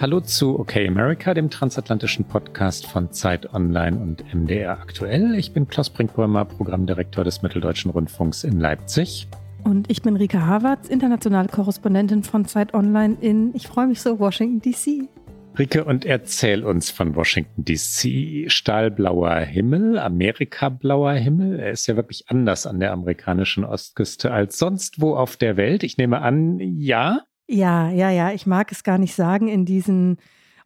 Hallo zu OK America, dem transatlantischen Podcast von Zeit Online und MDR aktuell. Ich bin Klaus Brinkbäumer, Programmdirektor des Mitteldeutschen Rundfunks in Leipzig. Und ich bin Rika Havertz, internationale Korrespondentin von Zeit Online in, ich freue mich so, Washington DC. Rike, und erzähl uns von Washington DC. Stahlblauer Himmel, Amerikablauer Himmel. Er ist ja wirklich anders an der amerikanischen Ostküste als sonst wo auf der Welt. Ich nehme an, ja. Ja, ja, ja. Ich mag es gar nicht sagen in diesen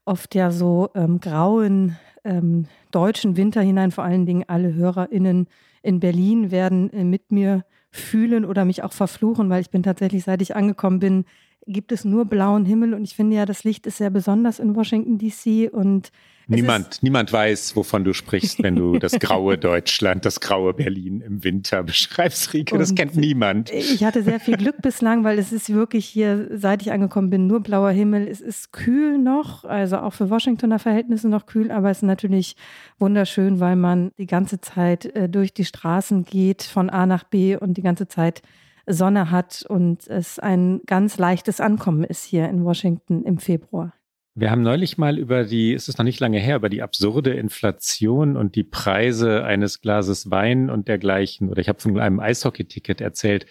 oft ja so ähm, grauen ähm, deutschen Winter hinein. Vor allen Dingen alle HörerInnen in Berlin werden äh, mit mir fühlen oder mich auch verfluchen, weil ich bin tatsächlich, seit ich angekommen bin, gibt es nur blauen Himmel und ich finde ja, das Licht ist sehr besonders in Washington DC und Niemand, niemand weiß, wovon du sprichst, wenn du das graue Deutschland, das graue Berlin im Winter beschreibst, Rike. Das kennt niemand. Ich hatte sehr viel Glück bislang, weil es ist wirklich hier, seit ich angekommen bin, nur blauer Himmel. Es ist kühl noch, also auch für Washingtoner Verhältnisse noch kühl, aber es ist natürlich wunderschön, weil man die ganze Zeit äh, durch die Straßen geht, von A nach B und die ganze Zeit Sonne hat und es ein ganz leichtes Ankommen ist hier in Washington im Februar. Wir haben neulich mal über die, es ist noch nicht lange her, über die absurde Inflation und die Preise eines Glases Wein und dergleichen, oder ich habe von einem Eishockey-Ticket erzählt,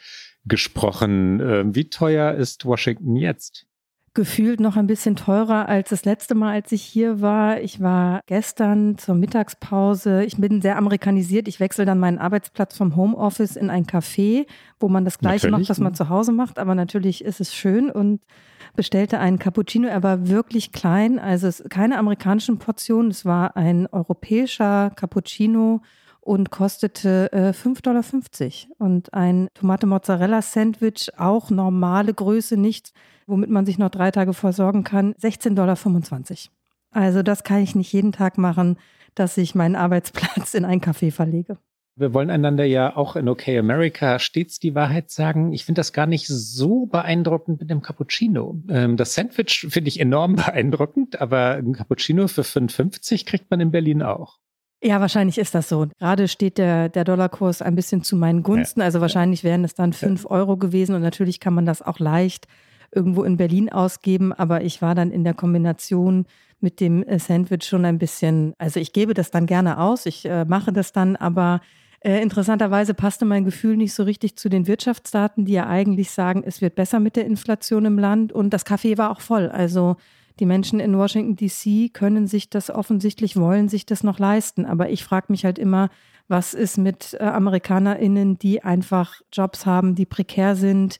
gesprochen. Ähm, wie teuer ist Washington jetzt? Gefühlt noch ein bisschen teurer als das letzte Mal, als ich hier war. Ich war gestern zur Mittagspause. Ich bin sehr amerikanisiert. Ich wechsle dann meinen Arbeitsplatz vom Homeoffice in ein Café, wo man das Gleiche natürlich. macht, was man zu Hause macht. Aber natürlich ist es schön und bestellte einen Cappuccino. Er war wirklich klein, also es keine amerikanischen Portionen. Es war ein europäischer Cappuccino und kostete äh, 5,50 Dollar. Und ein Tomate-Mozzarella-Sandwich, auch normale Größe, nicht, womit man sich noch drei Tage versorgen kann, 16,25 Dollar. Also das kann ich nicht jeden Tag machen, dass ich meinen Arbeitsplatz in ein Café verlege. Wir wollen einander ja auch in OK America stets die Wahrheit sagen. Ich finde das gar nicht so beeindruckend mit dem Cappuccino. Ähm, das Sandwich finde ich enorm beeindruckend, aber ein Cappuccino für 5,50 kriegt man in Berlin auch. Ja, wahrscheinlich ist das so. Gerade steht der, der Dollarkurs ein bisschen zu meinen Gunsten. Also wahrscheinlich wären es dann 5 Euro gewesen und natürlich kann man das auch leicht irgendwo in Berlin ausgeben. Aber ich war dann in der Kombination mit dem äh, Sandwich schon ein bisschen, also ich gebe das dann gerne aus, ich äh, mache das dann, aber äh, interessanterweise passte mein Gefühl nicht so richtig zu den Wirtschaftsdaten, die ja eigentlich sagen, es wird besser mit der Inflation im Land. Und das Café war auch voll. Also die Menschen in Washington, DC können sich das offensichtlich, wollen sich das noch leisten. Aber ich frage mich halt immer, was ist mit äh, AmerikanerInnen, die einfach Jobs haben, die prekär sind,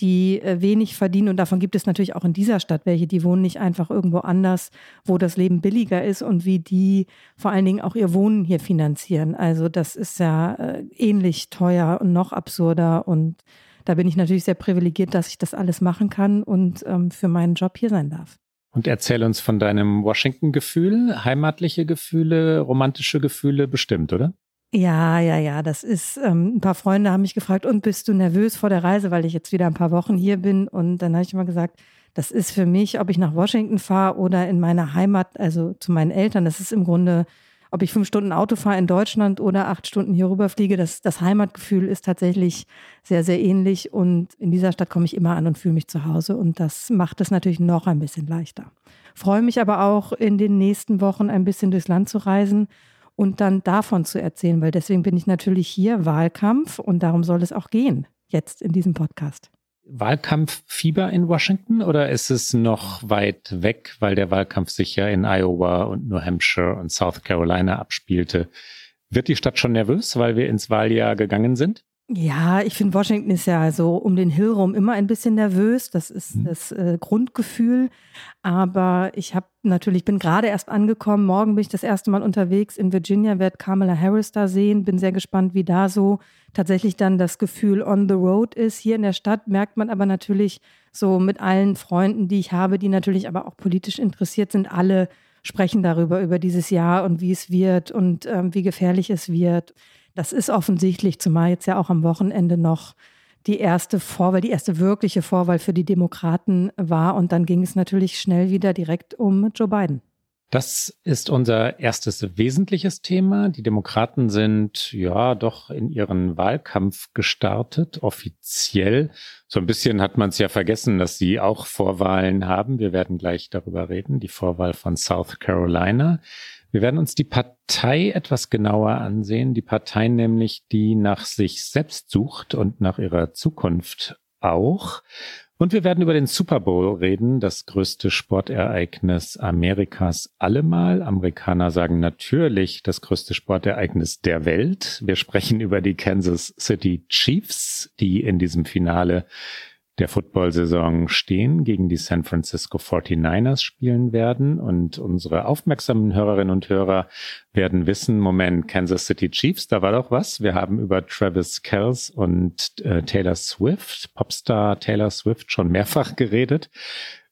die äh, wenig verdienen. Und davon gibt es natürlich auch in dieser Stadt welche, die wohnen nicht einfach irgendwo anders, wo das Leben billiger ist und wie die vor allen Dingen auch ihr Wohnen hier finanzieren. Also das ist ja äh, ähnlich teuer und noch absurder. Und da bin ich natürlich sehr privilegiert, dass ich das alles machen kann und ähm, für meinen Job hier sein darf. Und erzähl uns von deinem Washington-Gefühl, heimatliche Gefühle, romantische Gefühle bestimmt, oder? Ja, ja, ja, das ist, ähm, ein paar Freunde haben mich gefragt, und bist du nervös vor der Reise, weil ich jetzt wieder ein paar Wochen hier bin? Und dann habe ich immer gesagt, das ist für mich, ob ich nach Washington fahre oder in meine Heimat, also zu meinen Eltern, das ist im Grunde, ob ich fünf Stunden Auto fahre in Deutschland oder acht Stunden hier rüberfliege, das, das Heimatgefühl ist tatsächlich sehr, sehr ähnlich. Und in dieser Stadt komme ich immer an und fühle mich zu Hause. Und das macht es natürlich noch ein bisschen leichter. Freue mich aber auch, in den nächsten Wochen ein bisschen durchs Land zu reisen und dann davon zu erzählen, weil deswegen bin ich natürlich hier Wahlkampf und darum soll es auch gehen, jetzt in diesem Podcast. Wahlkampffieber in Washington oder ist es noch weit weg, weil der Wahlkampf sich ja in Iowa und New Hampshire und South Carolina abspielte? Wird die Stadt schon nervös, weil wir ins Wahljahr gegangen sind? Ja, ich finde, Washington ist ja so um den Hill rum immer ein bisschen nervös. Das ist mhm. das äh, Grundgefühl. Aber ich habe natürlich, bin gerade erst angekommen. Morgen bin ich das erste Mal unterwegs in Virginia, werde Kamala Harris da sehen. Bin sehr gespannt, wie da so tatsächlich dann das Gefühl on the road ist. Hier in der Stadt merkt man aber natürlich so mit allen Freunden, die ich habe, die natürlich aber auch politisch interessiert sind, alle sprechen darüber, über dieses Jahr und wie es wird und ähm, wie gefährlich es wird Das ist offensichtlich, zumal jetzt ja auch am Wochenende noch die erste Vorwahl, die erste wirkliche Vorwahl für die Demokraten war. Und dann ging es natürlich schnell wieder direkt um Joe Biden. Das ist unser erstes wesentliches Thema. Die Demokraten sind ja doch in ihren Wahlkampf gestartet, offiziell. So ein bisschen hat man es ja vergessen, dass sie auch Vorwahlen haben. Wir werden gleich darüber reden, die Vorwahl von South Carolina. Wir werden uns die Partei etwas genauer ansehen, die Partei nämlich, die nach sich selbst sucht und nach ihrer Zukunft auch. Und wir werden über den Super Bowl reden, das größte Sportereignis Amerikas allemal. Amerikaner sagen natürlich das größte Sportereignis der Welt. Wir sprechen über die Kansas City Chiefs, die in diesem Finale der Football-Saison stehen, gegen die San Francisco 49ers spielen werden. Und unsere aufmerksamen Hörerinnen und Hörer werden wissen, Moment, Kansas City Chiefs, da war doch was. Wir haben über Travis Kells und äh, Taylor Swift, Popstar Taylor Swift, schon mehrfach geredet.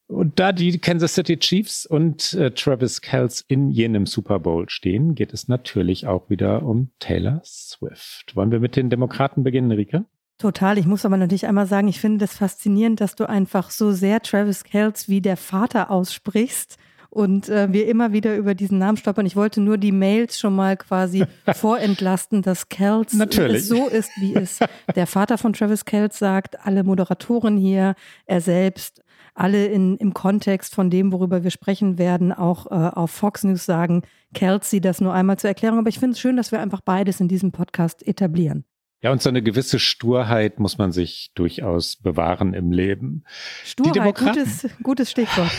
Und da die Kansas City Chiefs und äh, Travis Kells in jenem Super Bowl stehen, geht es natürlich auch wieder um Taylor Swift. Wollen wir mit den Demokraten beginnen, Rike? Total. Ich muss aber natürlich einmal sagen, ich finde das faszinierend, dass du einfach so sehr Travis Kells wie der Vater aussprichst und äh, wir immer wieder über diesen Namen stolpern. Ich wollte nur die Mails schon mal quasi vorentlasten, dass Kells so ist, wie es der Vater von Travis Kells sagt, alle Moderatoren hier, er selbst, alle in, im Kontext von dem, worüber wir sprechen werden, auch äh, auf Fox News sagen, Kelsey das nur einmal zur Erklärung. Aber ich finde es schön, dass wir einfach beides in diesem Podcast etablieren. Ja, und so eine gewisse Sturheit muss man sich durchaus bewahren im Leben. Sturheit, gutes, gutes Stichwort.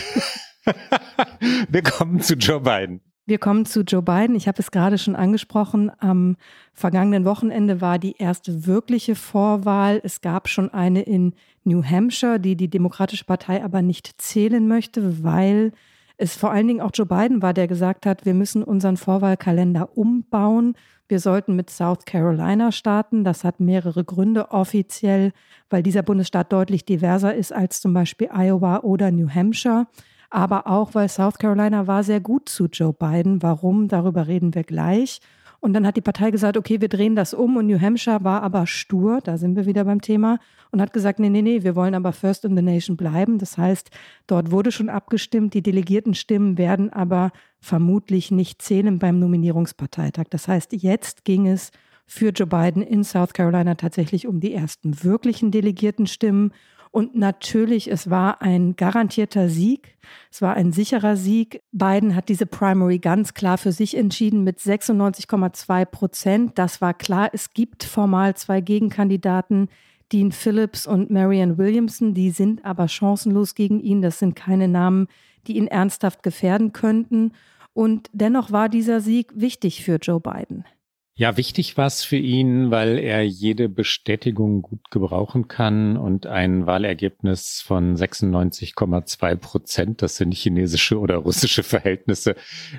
Wir kommen zu Joe Biden. Wir kommen zu Joe Biden. Ich habe es gerade schon angesprochen. Am vergangenen Wochenende war die erste wirkliche Vorwahl. Es gab schon eine in New Hampshire, die die Demokratische Partei aber nicht zählen möchte, weil es vor allen Dingen auch Joe Biden war, der gesagt hat, wir müssen unseren Vorwahlkalender umbauen wir sollten mit South Carolina starten. Das hat mehrere Gründe offiziell, weil dieser Bundesstaat deutlich diverser ist als zum Beispiel Iowa oder New Hampshire. Aber auch, weil South Carolina war sehr gut zu Joe Biden. Warum? Darüber reden wir gleich. Und dann hat die Partei gesagt, okay, wir drehen das um. Und New Hampshire war aber stur, da sind wir wieder beim Thema, und hat gesagt, nee, nee, nee, wir wollen aber First in the Nation bleiben. Das heißt, dort wurde schon abgestimmt, die Delegiertenstimmen werden aber vermutlich nicht zählen beim Nominierungsparteitag. Das heißt, jetzt ging es für Joe Biden in South Carolina tatsächlich um die ersten wirklichen Delegiertenstimmen. Und natürlich, es war ein garantierter Sieg. Es war ein sicherer Sieg. Biden hat diese Primary ganz klar für sich entschieden mit 96,2 Prozent. Das war klar. Es gibt formal zwei Gegenkandidaten, Dean Phillips und Marianne Williamson. Die sind aber chancenlos gegen ihn. Das sind keine Namen, die ihn ernsthaft gefährden könnten. Und dennoch war dieser Sieg wichtig für Joe Biden. Ja, wichtig war es für ihn, weil er jede Bestätigung gut gebrauchen kann und ein Wahlergebnis von 96,2 Prozent, das sind chinesische oder russische Verhältnisse,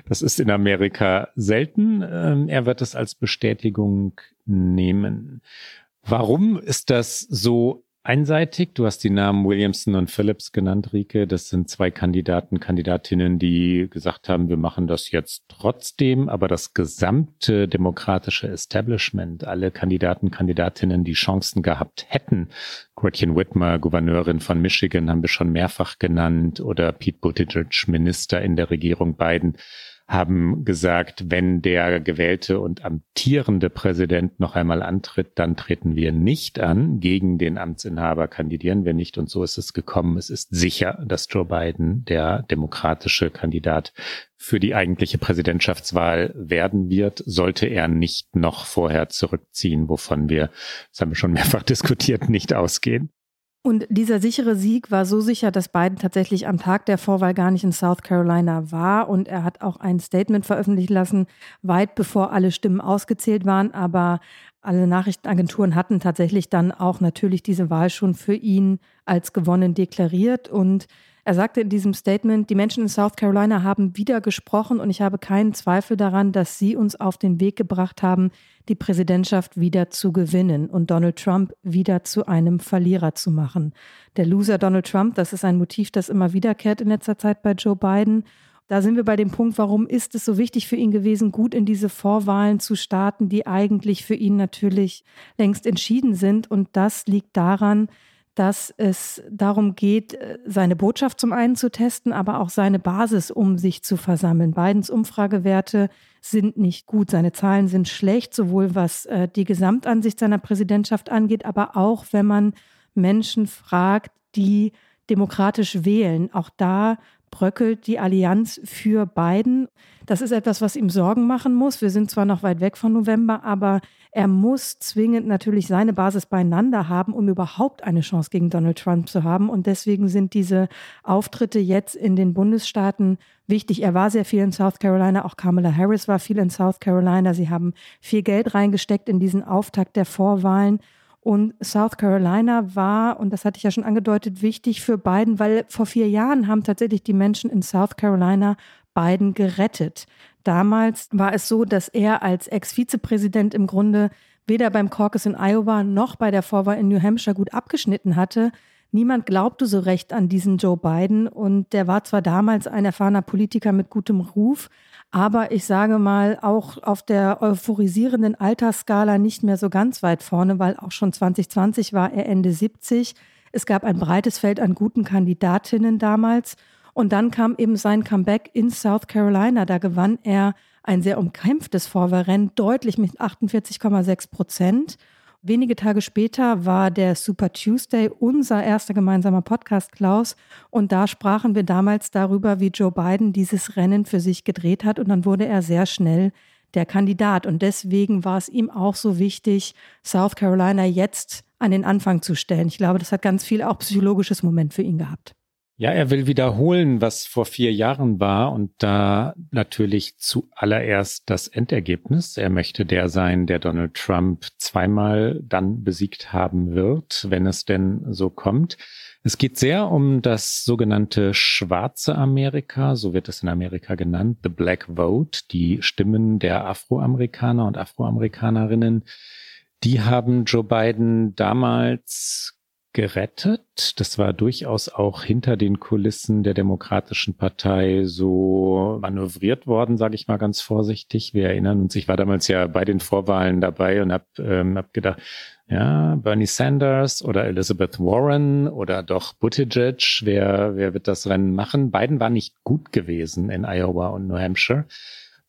das ist in Amerika selten. Ähm, er wird es als Bestätigung nehmen. Warum ist das so einseitig. Du hast die Namen Williamson und Phillips genannt, Rike. Das sind zwei Kandidaten, Kandidatinnen, die gesagt haben, wir machen das jetzt trotzdem, aber das gesamte demokratische Establishment, alle Kandidaten, Kandidatinnen, die Chancen gehabt hätten, Gretchen Whitmer, Gouverneurin von Michigan, haben wir schon mehrfach genannt, oder Pete Buttigieg, Minister in der Regierung Biden, haben gesagt, wenn der gewählte und amtierende Präsident noch einmal antritt, dann treten wir nicht an. Gegen den Amtsinhaber kandidieren wir nicht. Und so ist es gekommen. Es ist sicher, dass Joe Biden der demokratische Kandidat für die eigentliche Präsidentschaftswahl werden wird, sollte er nicht noch vorher zurückziehen, wovon wir, das haben wir schon mehrfach diskutiert, nicht ausgehen. Und dieser sichere Sieg war so sicher, dass Biden tatsächlich am Tag der Vorwahl gar nicht in South Carolina war. Und er hat auch ein Statement veröffentlichen lassen, weit bevor alle Stimmen ausgezählt waren. Aber alle Nachrichtenagenturen hatten tatsächlich dann auch natürlich diese Wahl schon für ihn als gewonnen deklariert. Und er sagte in diesem Statement, die Menschen in South Carolina haben wieder gesprochen und ich habe keinen Zweifel daran, dass sie uns auf den Weg gebracht haben, die Präsidentschaft wieder zu gewinnen und Donald Trump wieder zu einem Verlierer zu machen. Der Loser Donald Trump, das ist ein Motiv, das immer wiederkehrt in letzter Zeit bei Joe Biden. da sind wir bei dem Punkt, warum ist es so wichtig für ihn gewesen, gut in diese Vorwahlen zu starten, die eigentlich für ihn natürlich längst entschieden sind. Und das liegt daran, dass es darum geht, äh, seine Botschaft zum einen zu testen, aber auch seine Basis, um sich zu versammeln. Bidens Umfragewerte sind nicht gut. Seine Zahlen sind schlecht, sowohl was äh, die Gesamtansicht seiner Präsidentschaft angeht, aber auch wenn man Menschen fragt, die demokratisch wählen. Auch da bröckelt die Allianz für Biden. Das ist etwas, was ihm Sorgen machen muss. Wir sind zwar noch weit weg von November, aber er muss zwingend natürlich seine Basis beieinander haben, um überhaupt eine Chance gegen Donald Trump zu haben. Und deswegen sind diese Auftritte jetzt in den Bundesstaaten wichtig. Er war sehr viel in South Carolina, auch Kamala Harris war viel in South Carolina. Sie haben viel Geld reingesteckt in diesen Auftakt der Vorwahlen. Und South Carolina war, und das hatte ich ja schon angedeutet, wichtig für Biden, weil vor vier Jahren haben tatsächlich die Menschen in South Carolina Biden gerettet. Damals war es so, dass er als Ex-Vizepräsident im Grunde weder beim Caucus in Iowa noch bei der Vorwahl in New Hampshire gut abgeschnitten hatte. Niemand glaubte so recht an diesen Joe Biden und der war zwar damals ein erfahrener Politiker mit gutem Ruf, aber ich sage mal auch auf der euphorisierenden Altersskala nicht mehr so ganz weit vorne, weil auch schon 2020 war er Ende 70. Es gab ein breites Feld an guten Kandidatinnen damals. Und dann kam eben sein Comeback in South Carolina. Da gewann er ein sehr umkämpftes Vorwahlrennen, deutlich mit 48,6 Prozent. Wenige Tage später war der Super Tuesday unser erster gemeinsamer Podcast, Klaus. Und da sprachen wir damals darüber, wie Joe Biden dieses Rennen für sich gedreht hat. Und dann wurde er sehr schnell der Kandidat. Und deswegen war es ihm auch so wichtig, South Carolina jetzt an den Anfang zu stellen. Ich glaube, das hat ganz viel auch psychologisches Moment für ihn gehabt. Ja, er will wiederholen, was vor vier Jahren war und da natürlich zuallererst das Endergebnis. Er möchte der sein, der Donald Trump zweimal dann besiegt haben wird, wenn es denn so kommt. Es geht sehr um das sogenannte schwarze Amerika, so wird es in Amerika genannt, the Black Vote, die Stimmen der Afroamerikaner und Afroamerikanerinnen. Die haben Joe Biden damals gerettet. Das war durchaus auch hinter den Kulissen der Demokratischen Partei so manövriert worden, sage ich mal ganz vorsichtig. Wir erinnern uns, ich war damals ja bei den Vorwahlen dabei und habe ähm, hab gedacht, ja, Bernie Sanders oder Elizabeth Warren oder doch Buttigieg, wer, wer wird das Rennen machen? Biden war nicht gut gewesen in Iowa und New Hampshire.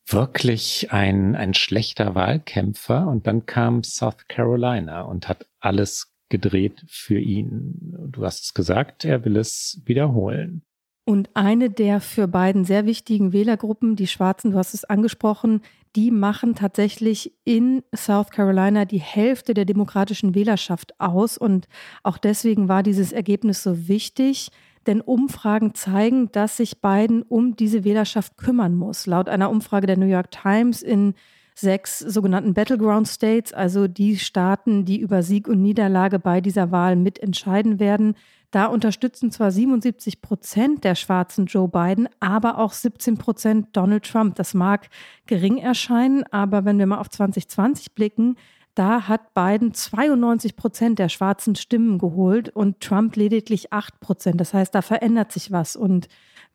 Wirklich ein, ein schlechter Wahlkämpfer. Und dann kam South Carolina und hat alles gedreht für ihn. Du hast es gesagt, er will es wiederholen. Und eine der für beiden sehr wichtigen Wählergruppen, die Schwarzen, du hast es angesprochen, die machen tatsächlich in South Carolina die Hälfte der demokratischen Wählerschaft aus. Und auch deswegen war dieses Ergebnis so wichtig, denn Umfragen zeigen, dass sich Biden um diese Wählerschaft kümmern muss. Laut einer Umfrage der New York Times in sechs sogenannten Battleground States, also die Staaten, die über Sieg und Niederlage bei dieser Wahl mitentscheiden werden. Da unterstützen zwar 77 Prozent der Schwarzen Joe Biden, aber auch 17 Prozent Donald Trump. Das mag gering erscheinen, aber wenn wir mal auf 2020 blicken, da hat Biden 92 Prozent der schwarzen Stimmen geholt und Trump lediglich 8 Prozent. Das heißt, da verändert sich was. Und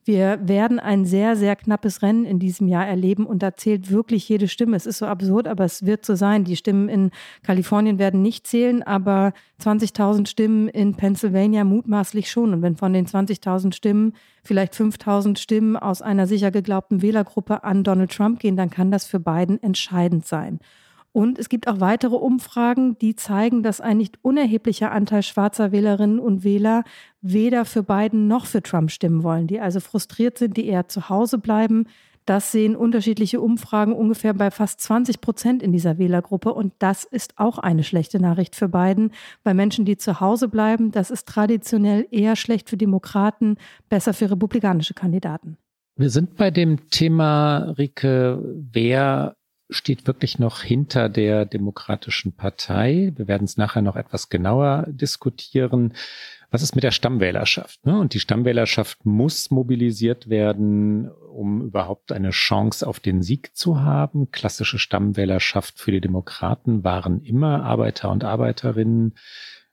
wir werden ein sehr, sehr knappes Rennen in diesem Jahr erleben und da zählt wirklich jede Stimme. Es ist so absurd, aber es wird so sein. Die Stimmen in Kalifornien werden nicht zählen, aber 20.000 Stimmen in Pennsylvania mutmaßlich schon. Und wenn von den 20.000 Stimmen vielleicht 5.000 Stimmen aus einer sicher geglaubten Wählergruppe an Donald Trump gehen, dann kann das für Biden entscheidend sein. Und es gibt auch weitere Umfragen, die zeigen, dass ein nicht unerheblicher Anteil schwarzer Wählerinnen und Wähler weder für Biden noch für Trump stimmen wollen, die also frustriert sind, die eher zu Hause bleiben. Das sehen unterschiedliche Umfragen ungefähr bei fast 20 Prozent in dieser Wählergruppe. Und das ist auch eine schlechte Nachricht für Biden, weil Menschen, die zu Hause bleiben, das ist traditionell eher schlecht für Demokraten, besser für republikanische Kandidaten. Wir sind bei dem Thema, Rike, wer steht wirklich noch hinter der Demokratischen Partei. Wir werden es nachher noch etwas genauer diskutieren. Was ist mit der Stammwählerschaft? Ne? Und die Stammwählerschaft muss mobilisiert werden, um überhaupt eine Chance auf den Sieg zu haben. Klassische Stammwählerschaft für die Demokraten waren immer Arbeiter und Arbeiterinnen,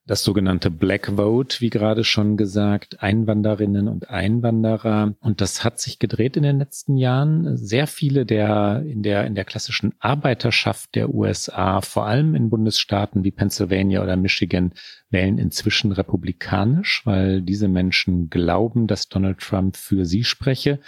das sogenannte Black Vote, wie gerade schon gesagt, Einwanderinnen und Einwanderer. Und das hat sich gedreht in den letzten Jahren. Sehr viele der in der in der klassischen Arbeiterschaft der USA, vor allem in Bundesstaaten wie Pennsylvania oder Michigan, wählen inzwischen republikanisch, weil diese Menschen glauben, dass Donald Trump für sie spreche.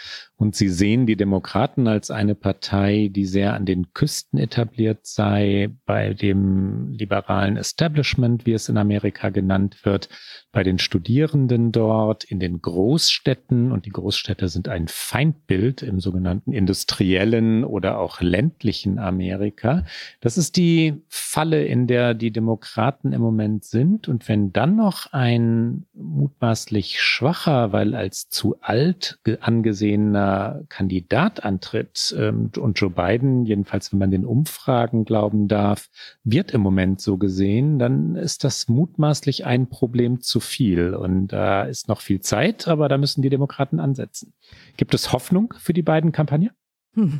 Und sie sehen die Demokraten als eine Partei, die sehr an den Küsten etabliert sei, bei dem liberalen Establishment, wie es in Amerika genannt wird, bei den Studierenden dort, in den Großstädten. Und die Großstädte sind ein Feindbild im sogenannten industriellen oder auch ländlichen Amerika. Das ist die Falle, in der die Demokraten im Moment sind. Und wenn dann noch ein mutmaßlich schwacher, weil als zu alt angesehener Kandidat antritt ähm, und Joe Biden, jedenfalls wenn man den Umfragen glauben darf, wird im Moment so gesehen, dann ist das mutmaßlich ein Problem zu viel. Und da ist noch viel Zeit, aber da müssen die Demokraten ansetzen. Gibt es Hoffnung für die beiden Kampagnen? Hm.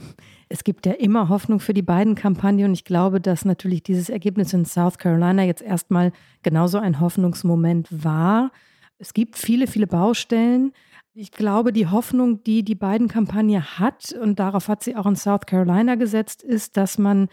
Es gibt ja immer Hoffnung für die beiden Kampagnen und ich glaube, dass natürlich dieses Ergebnis in South Carolina jetzt erstmal genauso ein Hoffnungsmoment war. Es gibt viele, viele Baustellen. Ich glaube, die Hoffnung, die die beiden Kampagne hat, und darauf hat sie auch in South Carolina gesetzt, ist, dass man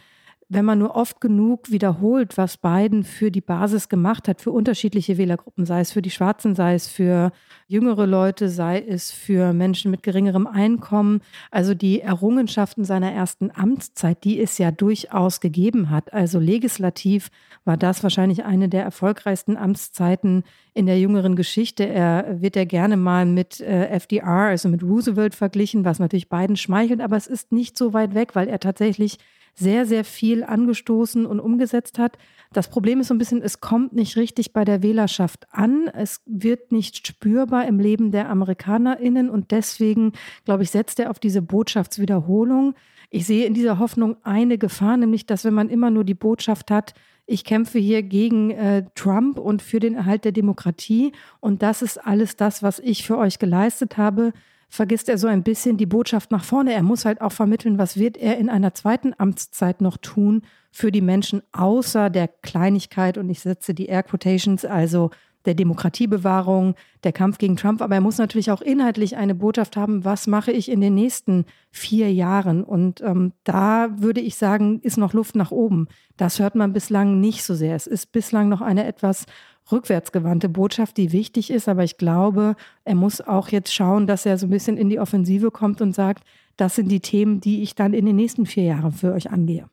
wenn man nur oft genug wiederholt, was Biden für die Basis gemacht hat, für unterschiedliche Wählergruppen, sei es für die Schwarzen, sei es für jüngere Leute, sei es für Menschen mit geringerem Einkommen, also die Errungenschaften seiner ersten Amtszeit, die es ja durchaus gegeben hat. Also legislativ war das wahrscheinlich eine der erfolgreichsten Amtszeiten in der jüngeren Geschichte. Er wird ja gerne mal mit äh, FDR, also mit Roosevelt verglichen, was natürlich Biden schmeichelt, aber es ist nicht so weit weg, weil er tatsächlich sehr, sehr viel angestoßen und umgesetzt hat. Das Problem ist so ein bisschen, es kommt nicht richtig bei der Wählerschaft an. Es wird nicht spürbar im Leben der AmerikanerInnen und deswegen, glaube ich, setzt er auf diese Botschaftswiederholung. Ich sehe in dieser Hoffnung eine Gefahr, nämlich, dass wenn man immer nur die Botschaft hat, ich kämpfe hier gegen äh, Trump und für den Erhalt der Demokratie und das ist alles das, was ich für euch geleistet habe, vergisst er so ein bisschen die Botschaft nach vorne. Er muss halt auch vermitteln, was wird er in einer zweiten Amtszeit noch tun für die Menschen außer der Kleinigkeit und ich setze die Air Quotations, also der Demokratiebewahrung, der Kampf gegen Trump. Aber er muss natürlich auch inhaltlich eine Botschaft haben, was mache ich in den nächsten vier Jahren. Und ähm, da würde ich sagen, ist noch Luft nach oben. Das hört man bislang nicht so sehr. Es ist bislang noch eine etwas rückwärtsgewandte Botschaft, die wichtig ist. Aber ich glaube, er muss auch jetzt schauen, dass er so ein bisschen in die Offensive kommt und sagt, das sind die Themen, die ich dann in den nächsten vier Jahren für euch angehe.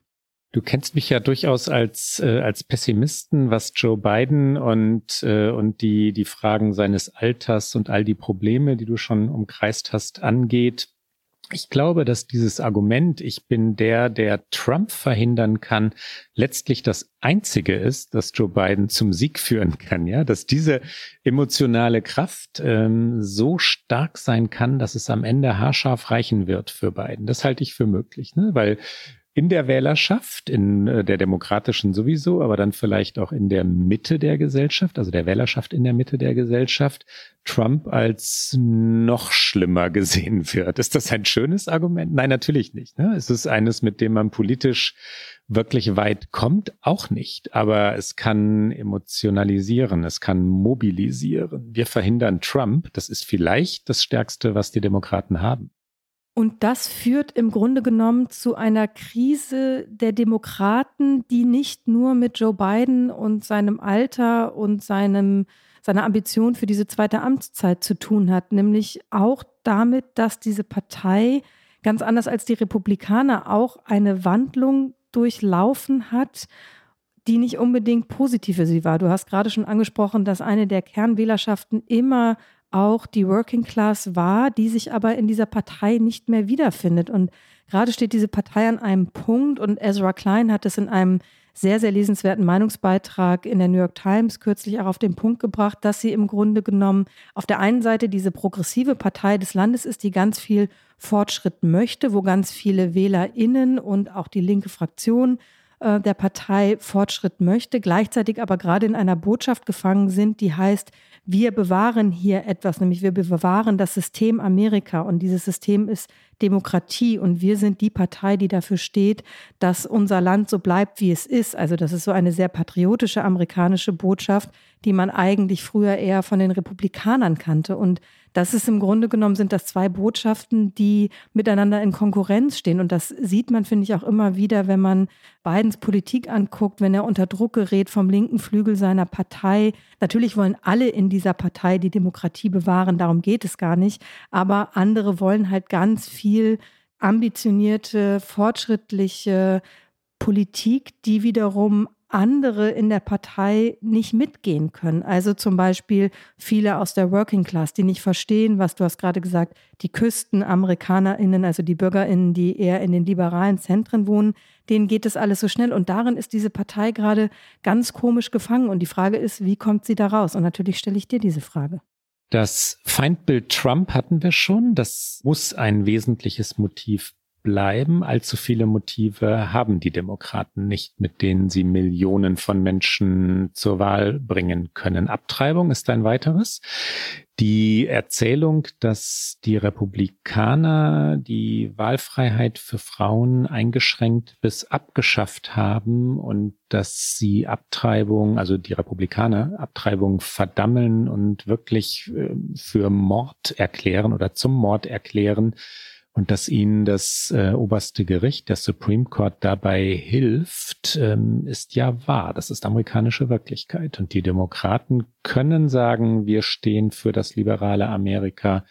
Du kennst mich ja durchaus als äh, als Pessimisten, was Joe Biden und äh, und die die Fragen seines Alters und all die Probleme, die du schon umkreist hast, angeht. Ich glaube, dass dieses Argument, ich bin der, der Trump verhindern kann, letztlich das einzige ist, das Joe Biden zum Sieg führen kann, ja, dass diese emotionale Kraft ähm, so stark sein kann, dass es am Ende haarscharf reichen wird für Biden. Das halte ich für möglich, ne? weil in der Wählerschaft, in äh, der demokratischen sowieso, aber dann vielleicht auch in der Mitte der Gesellschaft, also der Wählerschaft in der Mitte der Gesellschaft, Trump als noch schlimmer gesehen wird. Ist das ein schönes Argument? Nein, natürlich nicht. Ne? Es ist eines, mit dem man politisch wirklich weit kommt, auch nicht. Aber es kann emotionalisieren, es kann mobilisieren. Wir verhindern Trump. Das ist vielleicht das Stärkste, was die Demokraten haben. Und das führt im Grunde genommen zu einer Krise der Demokraten, die nicht nur mit Joe Biden und seinem Alter und seinem, seiner Ambition für diese zweite Amtszeit zu tun hat, nämlich auch damit, dass diese Partei ganz anders als die Republikaner auch eine Wandlung durchlaufen hat, die nicht unbedingt positiv für sie war. Du hast gerade schon angesprochen, dass eine der Kernwählerschaften immer auch die Working Class war, die sich aber in dieser Partei nicht mehr wiederfindet. Und gerade steht diese Partei an einem Punkt und Ezra Klein hat es in einem sehr, sehr lesenswerten Meinungsbeitrag in der New York Times kürzlich auch auf den Punkt gebracht, dass sie im Grunde genommen auf der einen Seite diese progressive Partei des Landes ist, die ganz viel Fortschritt möchte, wo ganz viele WählerInnen und auch die linke Fraktion äh, der Partei Fortschritt möchte, gleichzeitig aber gerade in einer Botschaft gefangen sind, die heißt, wir bewahren hier etwas, nämlich wir bewahren das System Amerika und dieses System ist Demokratie und wir sind die Partei, die dafür steht, dass unser Land so bleibt, wie es ist. Also das ist so eine sehr patriotische amerikanische Botschaft, die man eigentlich früher eher von den Republikanern kannte. Und das ist im Grunde genommen sind das zwei Botschaften, die miteinander in Konkurrenz stehen. Und das sieht man, finde ich, auch immer wieder, wenn man Bidens Politik anguckt, wenn er unter Druck gerät vom linken Flügel seiner Partei. Natürlich wollen alle in dieser Partei die Demokratie bewahren, darum geht es gar nicht. Aber andere wollen halt ganz viel ambitionierte, fortschrittliche Politik, die wiederum andere in der Partei nicht mitgehen können. Also zum Beispiel viele aus der Working Class, die nicht verstehen, was du hast gerade gesagt, die KüstenamerikanerInnen, also die BürgerInnen, die eher in den liberalen Zentren wohnen, denen geht es alles so schnell. Und darin ist diese Partei gerade ganz komisch gefangen. Und die Frage ist, wie kommt sie da raus? Und natürlich stelle ich dir diese Frage. Das Feindbild Trump hatten wir schon. Das muss ein wesentliches Motiv bleiben. Allzu viele Motive haben die Demokraten nicht, mit denen sie Millionen von Menschen zur Wahl bringen können. Abtreibung ist ein weiteres. Die Erzählung, dass die Republikaner die Wahlfreiheit für Frauen eingeschränkt bis abgeschafft haben und dass sie Abtreibung, also die Republikaner Abtreibung verdammeln und wirklich äh, für Mord erklären oder zum Mord erklären, und dass ihnen das äh, oberste Gericht, der Supreme Court, dabei hilft, ähm, ist ja wahr. Das ist amerikanische Wirklichkeit. Und die Demokraten können sagen, wir stehen für das liberale Amerika.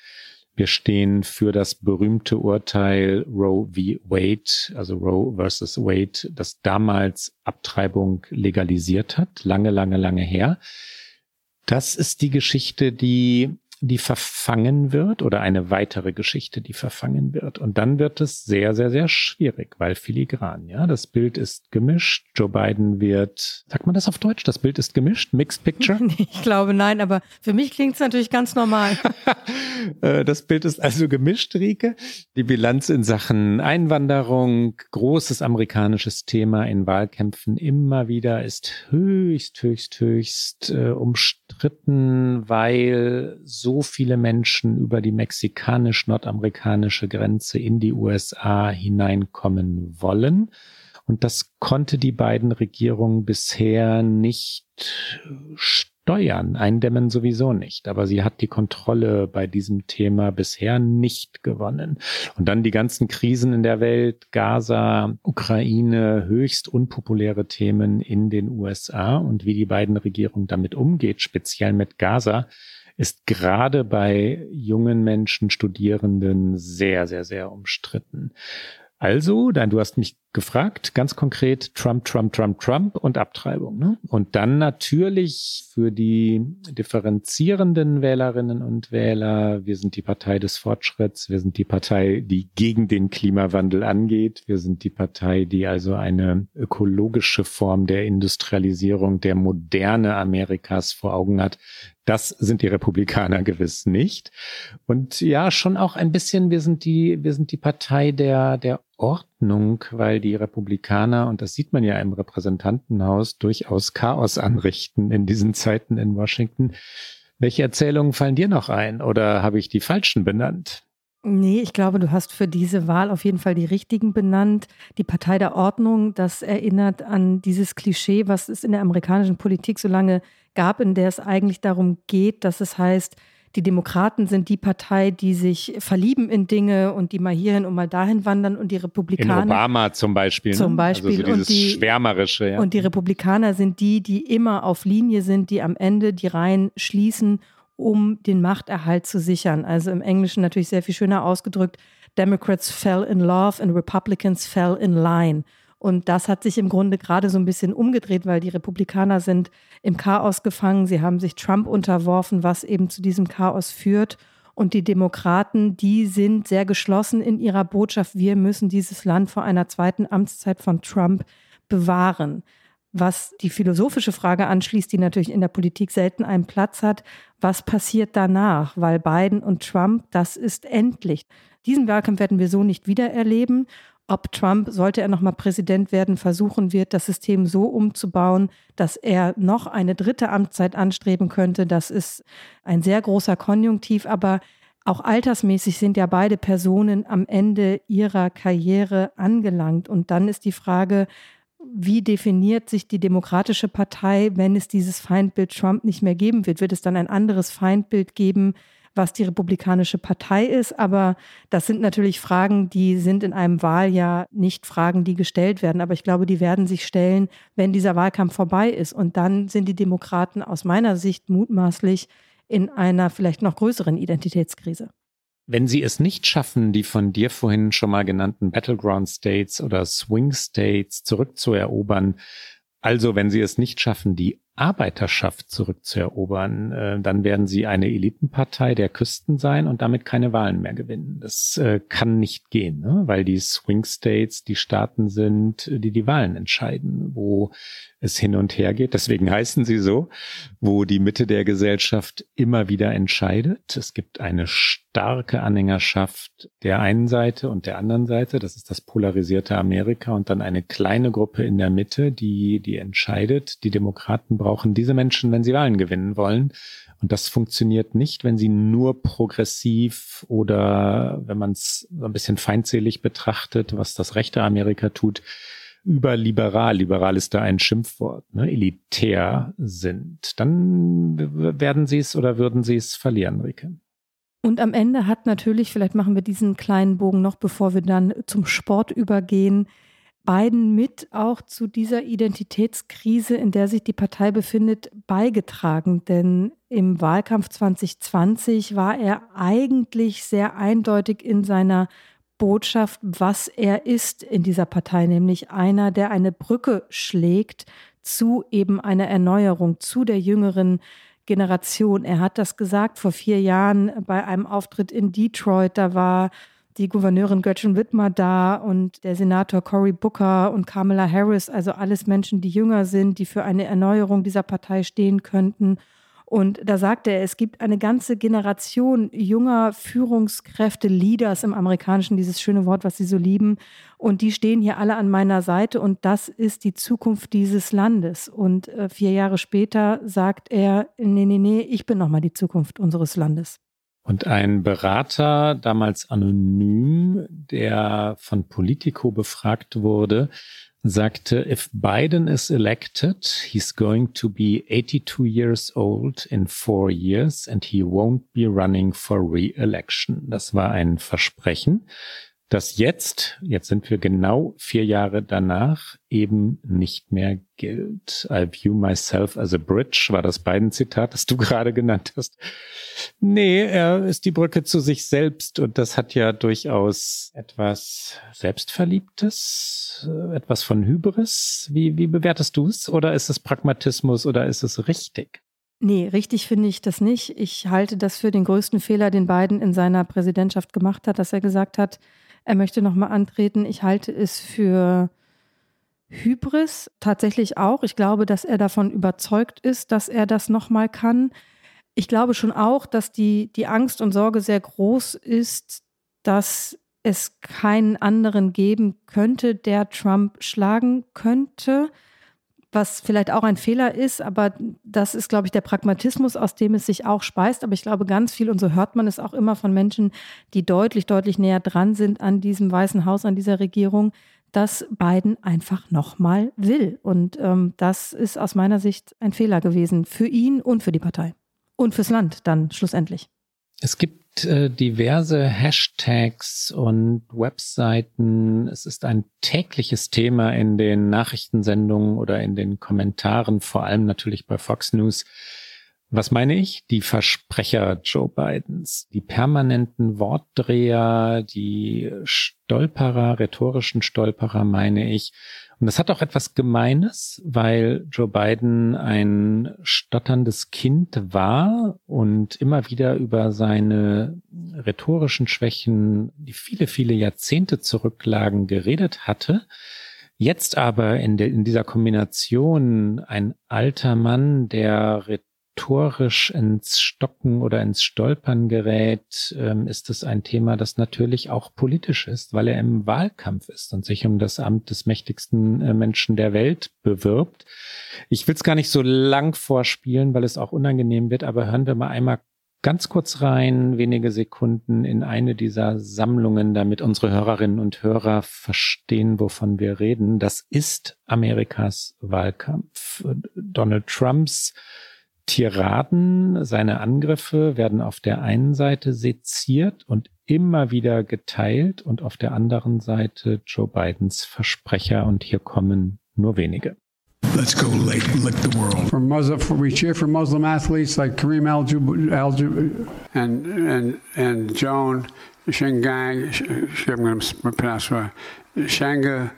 Wir stehen für das berühmte Urteil Roe v. Wade, also Roe versus Wade, das damals Abtreibung legalisiert hat, lange, lange, lange her. Das ist die Geschichte, die die verfangen wird oder eine weitere Geschichte, die verfangen wird. Und dann wird es sehr, sehr, sehr schwierig, weil filigran, ja. Das Bild ist gemischt. Joe Biden wird, sagt man das auf Deutsch? Das Bild ist gemischt? Mixed Picture? Ich glaube nein, aber für mich klingt es natürlich ganz normal. Äh, das Bild ist also gemischt, Rike. Die Bilanz in Sachen Einwanderung, großes amerikanisches Thema in Wahlkämpfen immer wieder ist höchst, höchst, höchst äh, umstritten, weil so so viele Menschen über die mexikanisch-nordamerikanische Grenze in die USA hineinkommen wollen. Und das konnte die beiden Regierungen bisher nicht steuern, eindämmen sowieso nicht. Aber sie hat die Kontrolle bei diesem Thema bisher nicht gewonnen. Und dann die ganzen Krisen in der Welt, Gaza, Ukraine, höchst unpopuläre Themen in den USA und wie die beiden Regierungen damit umgeht, speziell mit Gaza, ist gerade bei jungen Menschen, Studierenden sehr, sehr, sehr umstritten. Also, dann, du hast mich gefragt, ganz konkret Trump, Trump, Trump, Trump und Abtreibung. Ne? Und dann natürlich für die differenzierenden Wählerinnen und Wähler, wir sind die Partei des Fortschritts, wir sind die Partei, die gegen den Klimawandel angeht, wir sind die Partei, die also eine ökologische Form der Industrialisierung, der Moderne Amerikas vor Augen hat. Das sind die Republikaner gewiss nicht. Und ja, schon auch ein bisschen, wir sind die, wir sind die Partei der, der Ordnung, weil die Republikaner, und das sieht man ja im Repräsentantenhaus, durchaus Chaos anrichten in diesen Zeiten in Washington. Welche Erzählungen fallen dir noch ein oder habe ich die falschen benannt? Nee, ich glaube, du hast für diese Wahl auf jeden Fall die richtigen benannt. Die Partei der Ordnung, das erinnert an dieses Klischee, was es in der amerikanischen Politik so lange gab, in der es eigentlich darum geht, dass es heißt, die Demokraten sind die Partei, die sich verlieben in Dinge und die mal hierhin und mal dahin wandern und die Republikaner. In Obama zum Beispiel. Zum ne? Beispiel. Also so dieses und die, Schwärmerische. Ja. Und die Republikaner sind die, die immer auf Linie sind, die am Ende die Reihen schließen, um den Machterhalt zu sichern. Also im Englischen natürlich sehr viel schöner ausgedrückt. Democrats fell in love and Republicans fell in line. Und das hat sich im Grunde gerade so ein bisschen umgedreht, weil die Republikaner sind im Chaos gefangen. Sie haben sich Trump unterworfen, was eben zu diesem Chaos führt. Und die Demokraten, die sind sehr geschlossen in ihrer Botschaft, wir müssen dieses Land vor einer zweiten Amtszeit von Trump bewahren. Was die philosophische Frage anschließt, die natürlich in der Politik selten einen Platz hat, was passiert danach? Weil Biden und Trump, das ist endlich. Diesen Wahlkampf werden wir so nicht wieder erleben ob Trump, sollte er nochmal Präsident werden, versuchen wird, das System so umzubauen, dass er noch eine dritte Amtszeit anstreben könnte. Das ist ein sehr großer Konjunktiv, aber auch altersmäßig sind ja beide Personen am Ende ihrer Karriere angelangt. Und dann ist die Frage, wie definiert sich die Demokratische Partei, wenn es dieses Feindbild Trump nicht mehr geben wird? Wird es dann ein anderes Feindbild geben, was die Republikanische Partei ist? Aber das sind natürlich Fragen, die sind in einem Wahljahr nicht Fragen, die gestellt werden. Aber ich glaube, die werden sich stellen, wenn dieser Wahlkampf vorbei ist. Und dann sind die Demokraten aus meiner Sicht mutmaßlich in einer vielleicht noch größeren Identitätskrise. Wenn sie es nicht schaffen, die von dir vorhin schon mal genannten Battleground States oder Swing States zurückzuerobern, also wenn sie es nicht schaffen, die Arbeiterschaft zurückzuerobern, äh, dann werden sie eine Elitenpartei der Küsten sein und damit keine Wahlen mehr gewinnen. Das äh, kann nicht gehen, ne? weil die Swing States die Staaten sind, die die Wahlen entscheiden, wo es hin und her geht. Deswegen heißen sie so, wo die Mitte der Gesellschaft immer wieder entscheidet. Es gibt eine starke Anhängerschaft der einen Seite und der anderen Seite. Das ist das polarisierte Amerika und dann eine kleine Gruppe in der Mitte, die, die entscheidet. Die Demokraten brauchen diese Menschen, wenn sie Wahlen gewinnen wollen. Und das funktioniert nicht, wenn sie nur progressiv oder wenn man es so ein bisschen feindselig betrachtet, was das rechte Amerika tut, überliberal, liberal ist da ein Schimpfwort, ne, elitär sind, dann werden sie es oder würden sie es verlieren, Rike. Und am Ende hat natürlich, vielleicht machen wir diesen kleinen Bogen noch, bevor wir dann zum Sport übergehen, Biden mit auch zu dieser Identitätskrise, in der sich die Partei befindet, beigetragen. Denn im Wahlkampf 2020 war er eigentlich sehr eindeutig in seiner Botschaft, was er ist in dieser Partei, nämlich einer, der eine Brücke schlägt zu eben einer Erneuerung, zu der jüngeren Generation. Er hat das gesagt vor vier Jahren bei einem Auftritt in Detroit. Da war die Gouverneurin Gretchen Whitmer da und der Senator Cory Booker und Kamala Harris, also alles Menschen, die jünger sind, die für eine Erneuerung dieser Partei stehen könnten. Und da sagte er, es gibt eine ganze Generation junger Führungskräfte, Leaders im Amerikanischen, dieses schöne Wort, was Sie so lieben. Und die stehen hier alle an meiner Seite und das ist die Zukunft dieses Landes. Und äh, vier Jahre später sagt er, nee, nee, nee, ich bin nochmal die Zukunft unseres Landes. Und ein Berater, damals anonym, der von Politico befragt wurde, sagte, if Biden is elected, he's going to be 82 years old in four years and he won't be running for re-election. Das war ein Versprechen das jetzt, jetzt sind wir genau vier Jahre danach, eben nicht mehr gilt. I view myself as a bridge, war das beiden Zitat, das du gerade genannt hast. Nee, er ist die Brücke zu sich selbst und das hat ja durchaus etwas Selbstverliebtes, etwas von Hybris. Wie, wie bewertest du es? Oder ist es Pragmatismus oder ist es richtig? Nee, richtig finde ich das nicht. Ich halte das für den größten Fehler, den Biden in seiner Präsidentschaft gemacht hat, dass er gesagt hat, er möchte nochmal antreten. Ich halte es für Hybris tatsächlich auch. Ich glaube, dass er davon überzeugt ist, dass er das nochmal kann. Ich glaube schon auch, dass die, die Angst und Sorge sehr groß ist, dass es keinen anderen geben könnte, der Trump schlagen könnte was vielleicht auch ein Fehler ist, aber das ist, glaube ich, der Pragmatismus, aus dem es sich auch speist. Aber ich glaube, ganz viel, und so hört man es auch immer von Menschen, die deutlich, deutlich näher dran sind an diesem Weißen Haus, an dieser Regierung, dass Biden einfach nochmal will. Und ähm, das ist aus meiner Sicht ein Fehler gewesen für ihn und für die Partei. Und fürs Land dann schlussendlich. Es gibt diverse Hashtags und Webseiten. Es ist ein tägliches Thema in den Nachrichtensendungen oder in den Kommentaren, vor allem natürlich bei Fox News. Was meine ich? Die Versprecher Joe Bidens, die permanenten Wortdreher, die Stolperer, rhetorischen Stolperer meine ich, und das hat auch etwas Gemeines, weil Joe Biden ein stotterndes Kind war und immer wieder über seine rhetorischen Schwächen, die viele, viele Jahrzehnte zurücklagen, geredet hatte. Jetzt aber in, der, in dieser Kombination ein alter Mann, der rhetorisch ins Stocken oder ins Stolpern gerät, ähm, ist es ein Thema, das natürlich auch politisch ist, weil er im Wahlkampf ist und sich um das Amt des mächtigsten äh, Menschen der Welt bewirbt. Ich will es gar nicht so lang vorspielen, weil es auch unangenehm wird, aber hören wir mal einmal ganz kurz rein, wenige Sekunden, in eine dieser Sammlungen, damit unsere Hörerinnen und Hörer verstehen, wovon wir reden. Das ist Amerikas Wahlkampf. Donald Trumps Tiraden, seine Angriffe werden auf der einen Seite seziert und immer wieder geteilt und auf der anderen Seite Joe Bidens Versprecher und hier kommen nur wenige. Let's go lick, lick the world. For Muslim, for, we cheer for Muslim athletes like Kareem Al-Jub and and and Joan Shengang. I'm going to pronounce Shanga.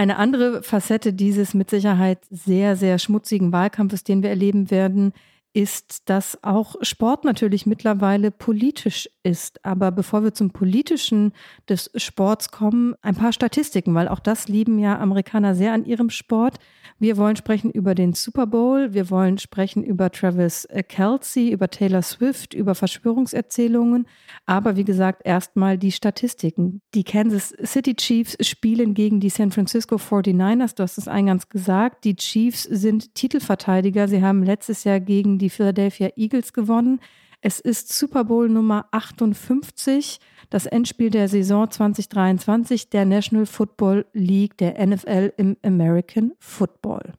Eine andere Facette dieses mit Sicherheit sehr, sehr schmutzigen Wahlkampfes, den wir erleben werden, ist, dass auch Sport natürlich mittlerweile politisch ist. Aber bevor wir zum Politischen des Sports kommen, ein paar Statistiken, weil auch das lieben ja Amerikaner sehr an ihrem Sport. Wir wollen sprechen über den Super Bowl, wir wollen sprechen über Travis Kelsey, über Taylor Swift, über Verschwörungserzählungen. Aber wie gesagt, erstmal die Statistiken. Die Kansas City Chiefs spielen gegen die San Francisco 49ers. Du hast es eingangs gesagt. Die Chiefs sind Titelverteidiger. Sie haben letztes Jahr gegen die Philadelphia Eagles gewonnen. Es ist Super Bowl Nummer 58, das Endspiel der Saison 2023 der National Football League, der NFL im American Football.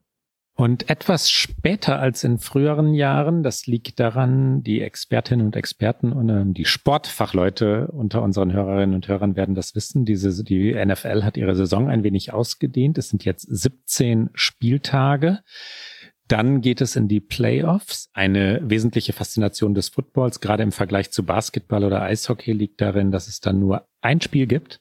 Und etwas später als in früheren Jahren, das liegt daran, die Expertinnen und Experten und äh, die Sportfachleute unter unseren Hörerinnen und Hörern werden das wissen. Diese, die NFL hat ihre Saison ein wenig ausgedehnt. Es sind jetzt 17 Spieltage. Dann geht es in die Playoffs. Eine wesentliche Faszination des Footballs, gerade im Vergleich zu Basketball oder Eishockey, liegt darin, dass es dann nur ein Spiel gibt.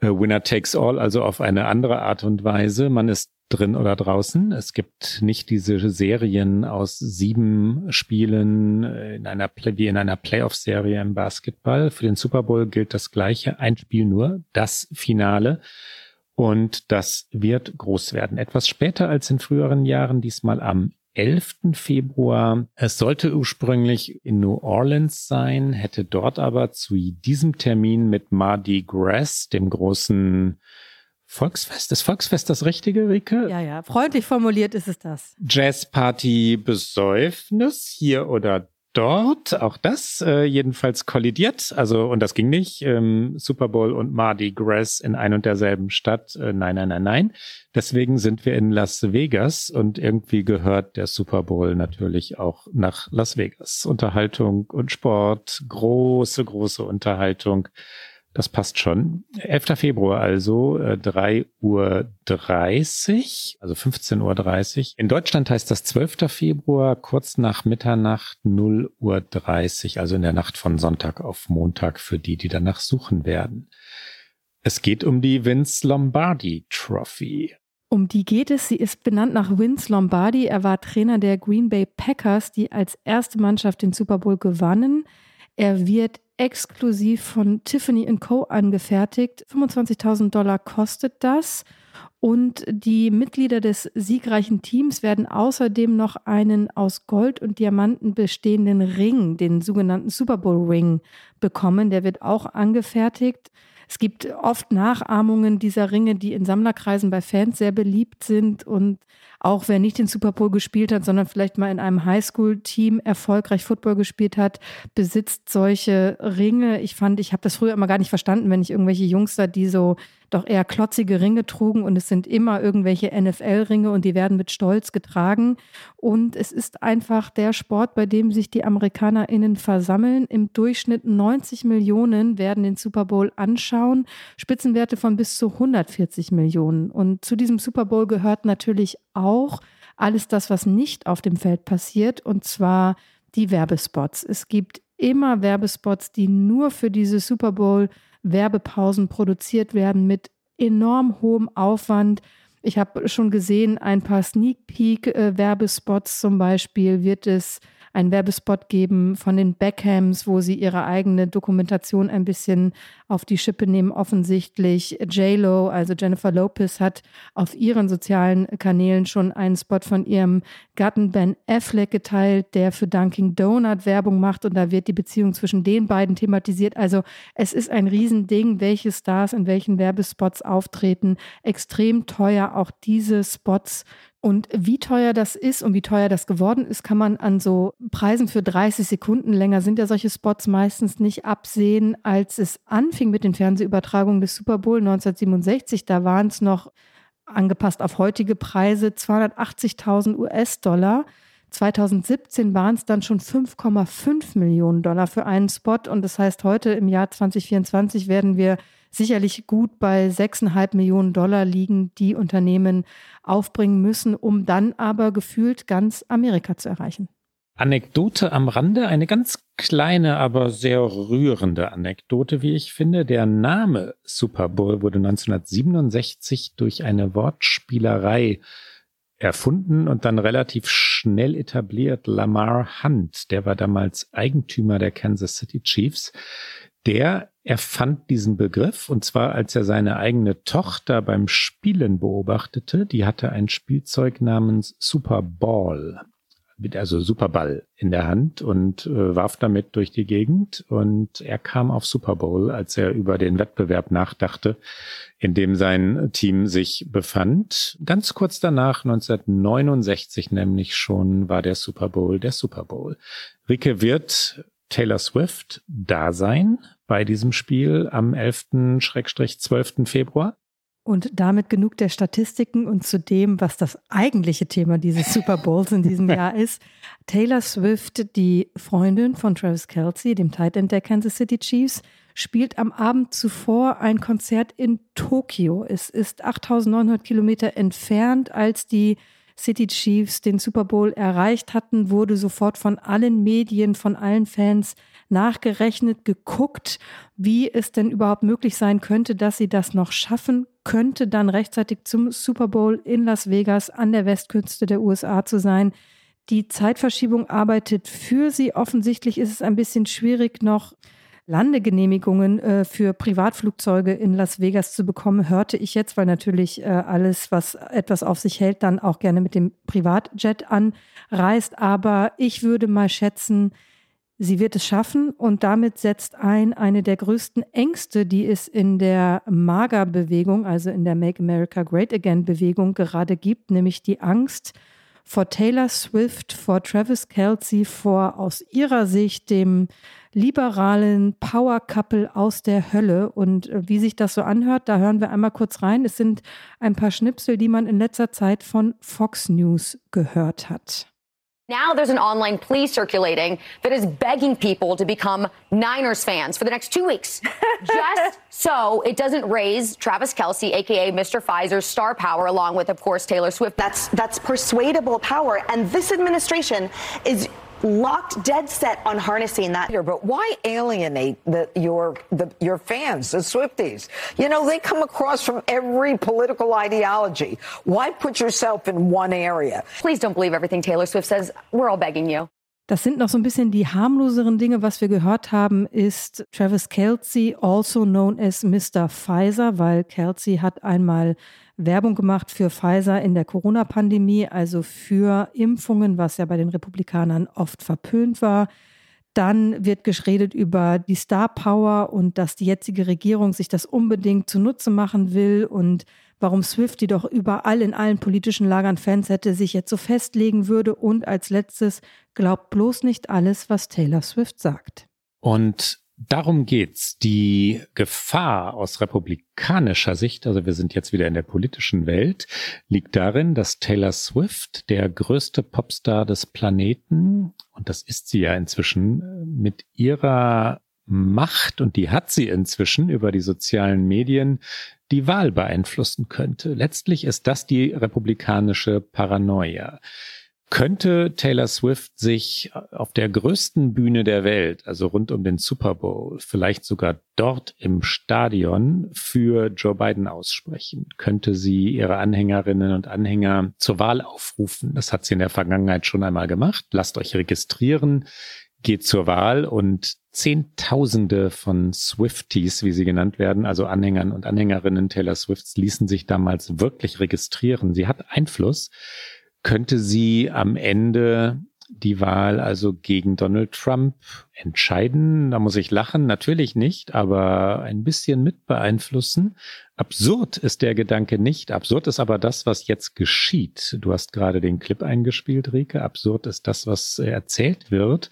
Winner takes all, also auf eine andere Art und Weise. Man ist drin oder draußen. Es gibt nicht diese Serien aus sieben Spielen äh, in einer wie in einer Playoff-Serie im Basketball. Für den Super Bowl gilt das Gleiche. Ein Spiel nur, das Finale. Und das wird groß werden. Etwas später als in früheren Jahren, diesmal am 11. Februar. Es sollte ursprünglich in New Orleans sein, hätte dort aber zu diesem Termin mit Mardi Gras, dem großen Volksfest. Ist Volksfest das richtige, Rike? Ja, ja. Freundlich formuliert ist es das. Jazzparty Besäufnis hier oder dort, auch das äh, jedenfalls kollidiert. Also, und das ging nicht. Ähm, Super Bowl und Mardi Gras in ein und derselben Stadt. Äh, nein, nein, nein, nein. Deswegen sind wir in Las Vegas und irgendwie gehört der Super Bowl natürlich auch nach Las Vegas. Unterhaltung und Sport, große, große Unterhaltung. Das passt schon. 11. Februar also, äh, 3 Uhr 30, also 15 Uhr 30. In Deutschland heißt das 12. Februar, kurz nach Mitternacht 0 Uhr 30, also in der Nacht von Sonntag auf Montag für die, die danach suchen werden. Es geht um die Vince Lombardi Trophy. Um die geht es. Sie ist benannt nach Vince Lombardi. Er war Trainer der Green Bay Packers, die als erste Mannschaft den Super Bowl gewannen. Er wird exklusiv von Tiffany Co. angefertigt. 25.000 Dollar kostet das. Und die Mitglieder des siegreichen Teams werden außerdem noch einen aus Gold und Diamanten bestehenden Ring, den sogenannten Super Bowl Ring, bekommen. Der wird auch angefertigt. Es gibt oft Nachahmungen dieser Ringe, die in Sammlerkreisen bei Fans sehr beliebt sind. Und auch wer nicht den Super Bowl gespielt hat, sondern vielleicht mal in einem Highschool-Team erfolgreich Football gespielt hat, besitzt solche Ringe. Ich fand, ich habe das früher immer gar nicht verstanden, wenn ich irgendwelche Jungs da, die so doch eher klotzige Ringe trugen und es sind immer irgendwelche NFL-Ringe und die werden mit Stolz getragen. Und es ist einfach der Sport, bei dem sich die AmerikanerInnen versammeln. Im Durchschnitt 90 Millionen werden den Super Bowl anschauen. Spitzenwerte von bis zu 140 Millionen. Und zu diesem Super Bowl gehört natürlich auch alles das, was nicht auf dem Feld passiert, und zwar die Werbespots. Es gibt immer Werbespots, die nur für diese Super Bowl Werbepausen produziert werden mit enorm hohem Aufwand. Ich habe schon gesehen, ein paar Sneak Peek äh, Werbespots zum Beispiel wird es einen Werbespot geben von den Beckhams, wo sie ihre eigene Dokumentation ein bisschen auf die Schippe nehmen. Offensichtlich J-Lo, also Jennifer Lopez, hat auf ihren sozialen Kanälen schon einen Spot von ihrem Gatten Ben Affleck geteilt, der für Dunkin' Donut Werbung macht und da wird die Beziehung zwischen den beiden thematisiert. Also es ist ein Riesending, welche Stars in welchen Werbespots auftreten. Extrem teuer, auch diese Spots Und wie teuer das ist und wie teuer das geworden ist, kann man an so Preisen für 30 Sekunden länger sind ja solche Spots meistens nicht absehen. Als es anfing mit den Fernsehübertragungen des Super Bowl 1967, da waren es noch angepasst auf heutige Preise 280.000 US-Dollar. 2017 waren es dann schon 5,5 Millionen Dollar für einen Spot. Und das heißt, heute im Jahr 2024 werden wir sicherlich gut bei 6,5 Millionen Dollar liegen, die Unternehmen aufbringen müssen, um dann aber gefühlt ganz Amerika zu erreichen. Anekdote am Rande, eine ganz kleine, aber sehr rührende Anekdote, wie ich finde. Der Name Super Bowl wurde 1967 durch eine Wortspielerei erfunden und dann relativ schnell etabliert. Lamar Hunt, der war damals Eigentümer der Kansas City Chiefs, der erfand diesen Begriff und zwar als er seine eigene Tochter beim Spielen beobachtete. Die hatte ein Spielzeug namens Super Ball also Superball in der Hand und äh, warf damit durch die Gegend und er kam auf Super Bowl, als er über den Wettbewerb nachdachte, in dem sein Team sich befand. Ganz kurz danach, 1969 nämlich schon, war der Super Bowl der Super Bowl. Rike wird Taylor Swift da sein bei diesem Spiel am 11.-12. Februar? Und damit genug der Statistiken und zu dem, was das eigentliche Thema dieses Super Bowls in diesem Jahr ist. Taylor Swift, die Freundin von Travis Kelsey, dem Tight End der Kansas City Chiefs, spielt am Abend zuvor ein Konzert in Tokio. Es ist 8900 Kilometer entfernt, als die City Chiefs den Super Bowl erreicht hatten, wurde sofort von allen Medien, von allen Fans nachgerechnet, geguckt, wie es denn überhaupt möglich sein könnte, dass sie das noch schaffen könnte, dann rechtzeitig zum Super Bowl in Las Vegas an der Westküste der USA zu sein. Die Zeitverschiebung arbeitet für sie. Offensichtlich ist es ein bisschen schwierig, noch Landegenehmigungen äh, für Privatflugzeuge in Las Vegas zu bekommen, hörte ich jetzt, weil natürlich äh, alles, was etwas auf sich hält, dann auch gerne mit dem Privatjet anreist. Aber ich würde mal schätzen, Sie wird es schaffen und damit setzt ein eine der größten Ängste, die es in der MAGA-Bewegung, also in der Make America Great Again-Bewegung gerade gibt, nämlich die Angst vor Taylor Swift, vor Travis Kelsey, vor aus ihrer Sicht dem liberalen Power Couple aus der Hölle. Und äh, wie sich das so anhört, da hören wir einmal kurz rein. Es sind ein paar Schnipsel, die man in letzter Zeit von Fox News gehört hat. Now there's an online plea circulating that is begging people to become Niners fans for the next two weeks, just so it doesn't raise Travis Kelsey, aka Mr. Pfizer's star power, along with, of course, Taylor Swift. That's that's persuadable power, and this administration is locked dead set on harnessing that. Here, But why alienate the, your the, your fans, the Swifties? You know, they come across from every political ideology. Why put yourself in one area? Please don't believe everything Taylor Swift says. We're all begging you. Das sind noch so ein bisschen die harmloseren Dinge. Was wir gehört haben, ist Travis Kelsey, also known as Mr. Pfizer, weil Kelsey hat einmal Werbung gemacht für Pfizer in der Corona-Pandemie, also für Impfungen, was ja bei den Republikanern oft verpönt war. Dann wird geredet über die Star Power und dass die jetzige Regierung sich das unbedingt zunutze machen will und warum Swift, die doch überall in allen politischen Lagern Fans hätte, sich jetzt so festlegen würde. Und als letztes, glaubt bloß nicht alles, was Taylor Swift sagt. Und Darum geht's. Die Gefahr aus republikanischer Sicht, also wir sind jetzt wieder in der politischen Welt, liegt darin, dass Taylor Swift, der größte Popstar des Planeten, und das ist sie ja inzwischen, mit ihrer Macht, und die hat sie inzwischen über die sozialen Medien, die Wahl beeinflussen könnte. Letztlich ist das die republikanische Paranoia könnte Taylor Swift sich auf der größten Bühne der Welt, also rund um den Super Bowl, vielleicht sogar dort im Stadion für Joe Biden aussprechen? Könnte sie ihre Anhängerinnen und Anhänger zur Wahl aufrufen? Das hat sie in der Vergangenheit schon einmal gemacht. Lasst euch registrieren, geht zur Wahl und Zehntausende von Swifties, wie sie genannt werden, also Anhängern und Anhängerinnen Taylor Swifts, ließen sich damals wirklich registrieren. Sie hat Einfluss könnte sie am Ende die Wahl also gegen Donald Trump entscheiden. Da muss ich lachen, natürlich nicht, aber ein bisschen mit beeinflussen. Absurd ist der Gedanke nicht. Absurd ist aber das, was jetzt geschieht. Du hast gerade den Clip eingespielt, Rike. Absurd ist das, was erzählt wird.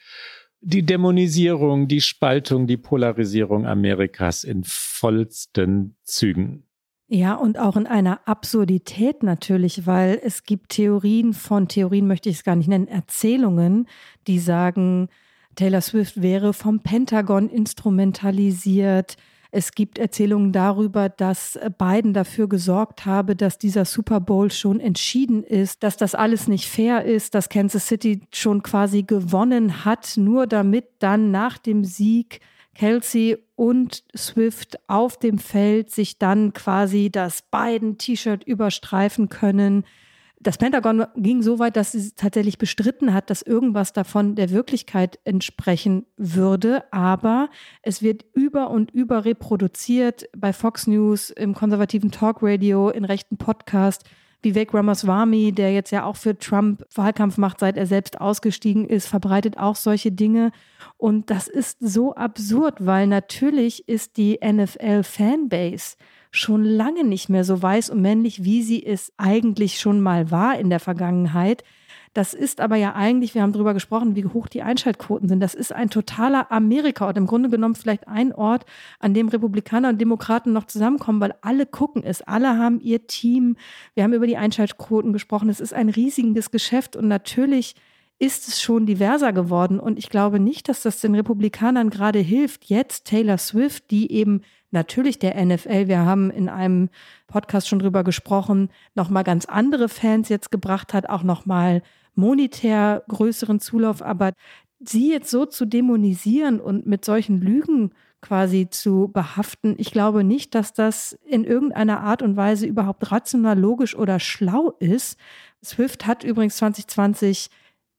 Die Dämonisierung, die Spaltung, die Polarisierung Amerikas in vollsten Zügen. Ja, und auch in einer Absurdität natürlich, weil es gibt Theorien von, Theorien möchte ich es gar nicht nennen, Erzählungen, die sagen, Taylor Swift wäre vom Pentagon instrumentalisiert. Es gibt Erzählungen darüber, dass Biden dafür gesorgt habe, dass dieser Super Bowl schon entschieden ist, dass das alles nicht fair ist, dass Kansas City schon quasi gewonnen hat, nur damit dann nach dem Sieg Kelsey und Swift auf dem Feld sich dann quasi das beiden T-Shirt überstreifen können. Das Pentagon ging so weit, dass sie tatsächlich bestritten hat, dass irgendwas davon der Wirklichkeit entsprechen würde. Aber es wird über und über reproduziert bei Fox News, im konservativen Talkradio, in rechten Podcast. Vivek Ramaswamy, der jetzt ja auch für Trump Wahlkampf macht, seit er selbst ausgestiegen ist, verbreitet auch solche Dinge. Und das ist so absurd, weil natürlich ist die NFL-Fanbase schon lange nicht mehr so weiß und männlich, wie sie es eigentlich schon mal war in der Vergangenheit. Das ist aber ja eigentlich, wir haben darüber gesprochen, wie hoch die Einschaltquoten sind. Das ist ein totaler Amerika-Ort. Im Grunde genommen vielleicht ein Ort, an dem Republikaner und Demokraten noch zusammenkommen, weil alle gucken es. Alle haben ihr Team. Wir haben über die Einschaltquoten gesprochen. Es ist ein riesiges Geschäft und natürlich ist es schon diverser geworden. Und ich glaube nicht, dass das den Republikanern gerade hilft, jetzt Taylor Swift, die eben natürlich der NFL, wir haben in einem Podcast schon drüber gesprochen, nochmal ganz andere Fans jetzt gebracht hat, auch nochmal monetär größeren Zulauf, aber sie jetzt so zu dämonisieren und mit solchen Lügen quasi zu behaften, ich glaube nicht, dass das in irgendeiner Art und Weise überhaupt rational, logisch oder schlau ist. Swift hat übrigens 2020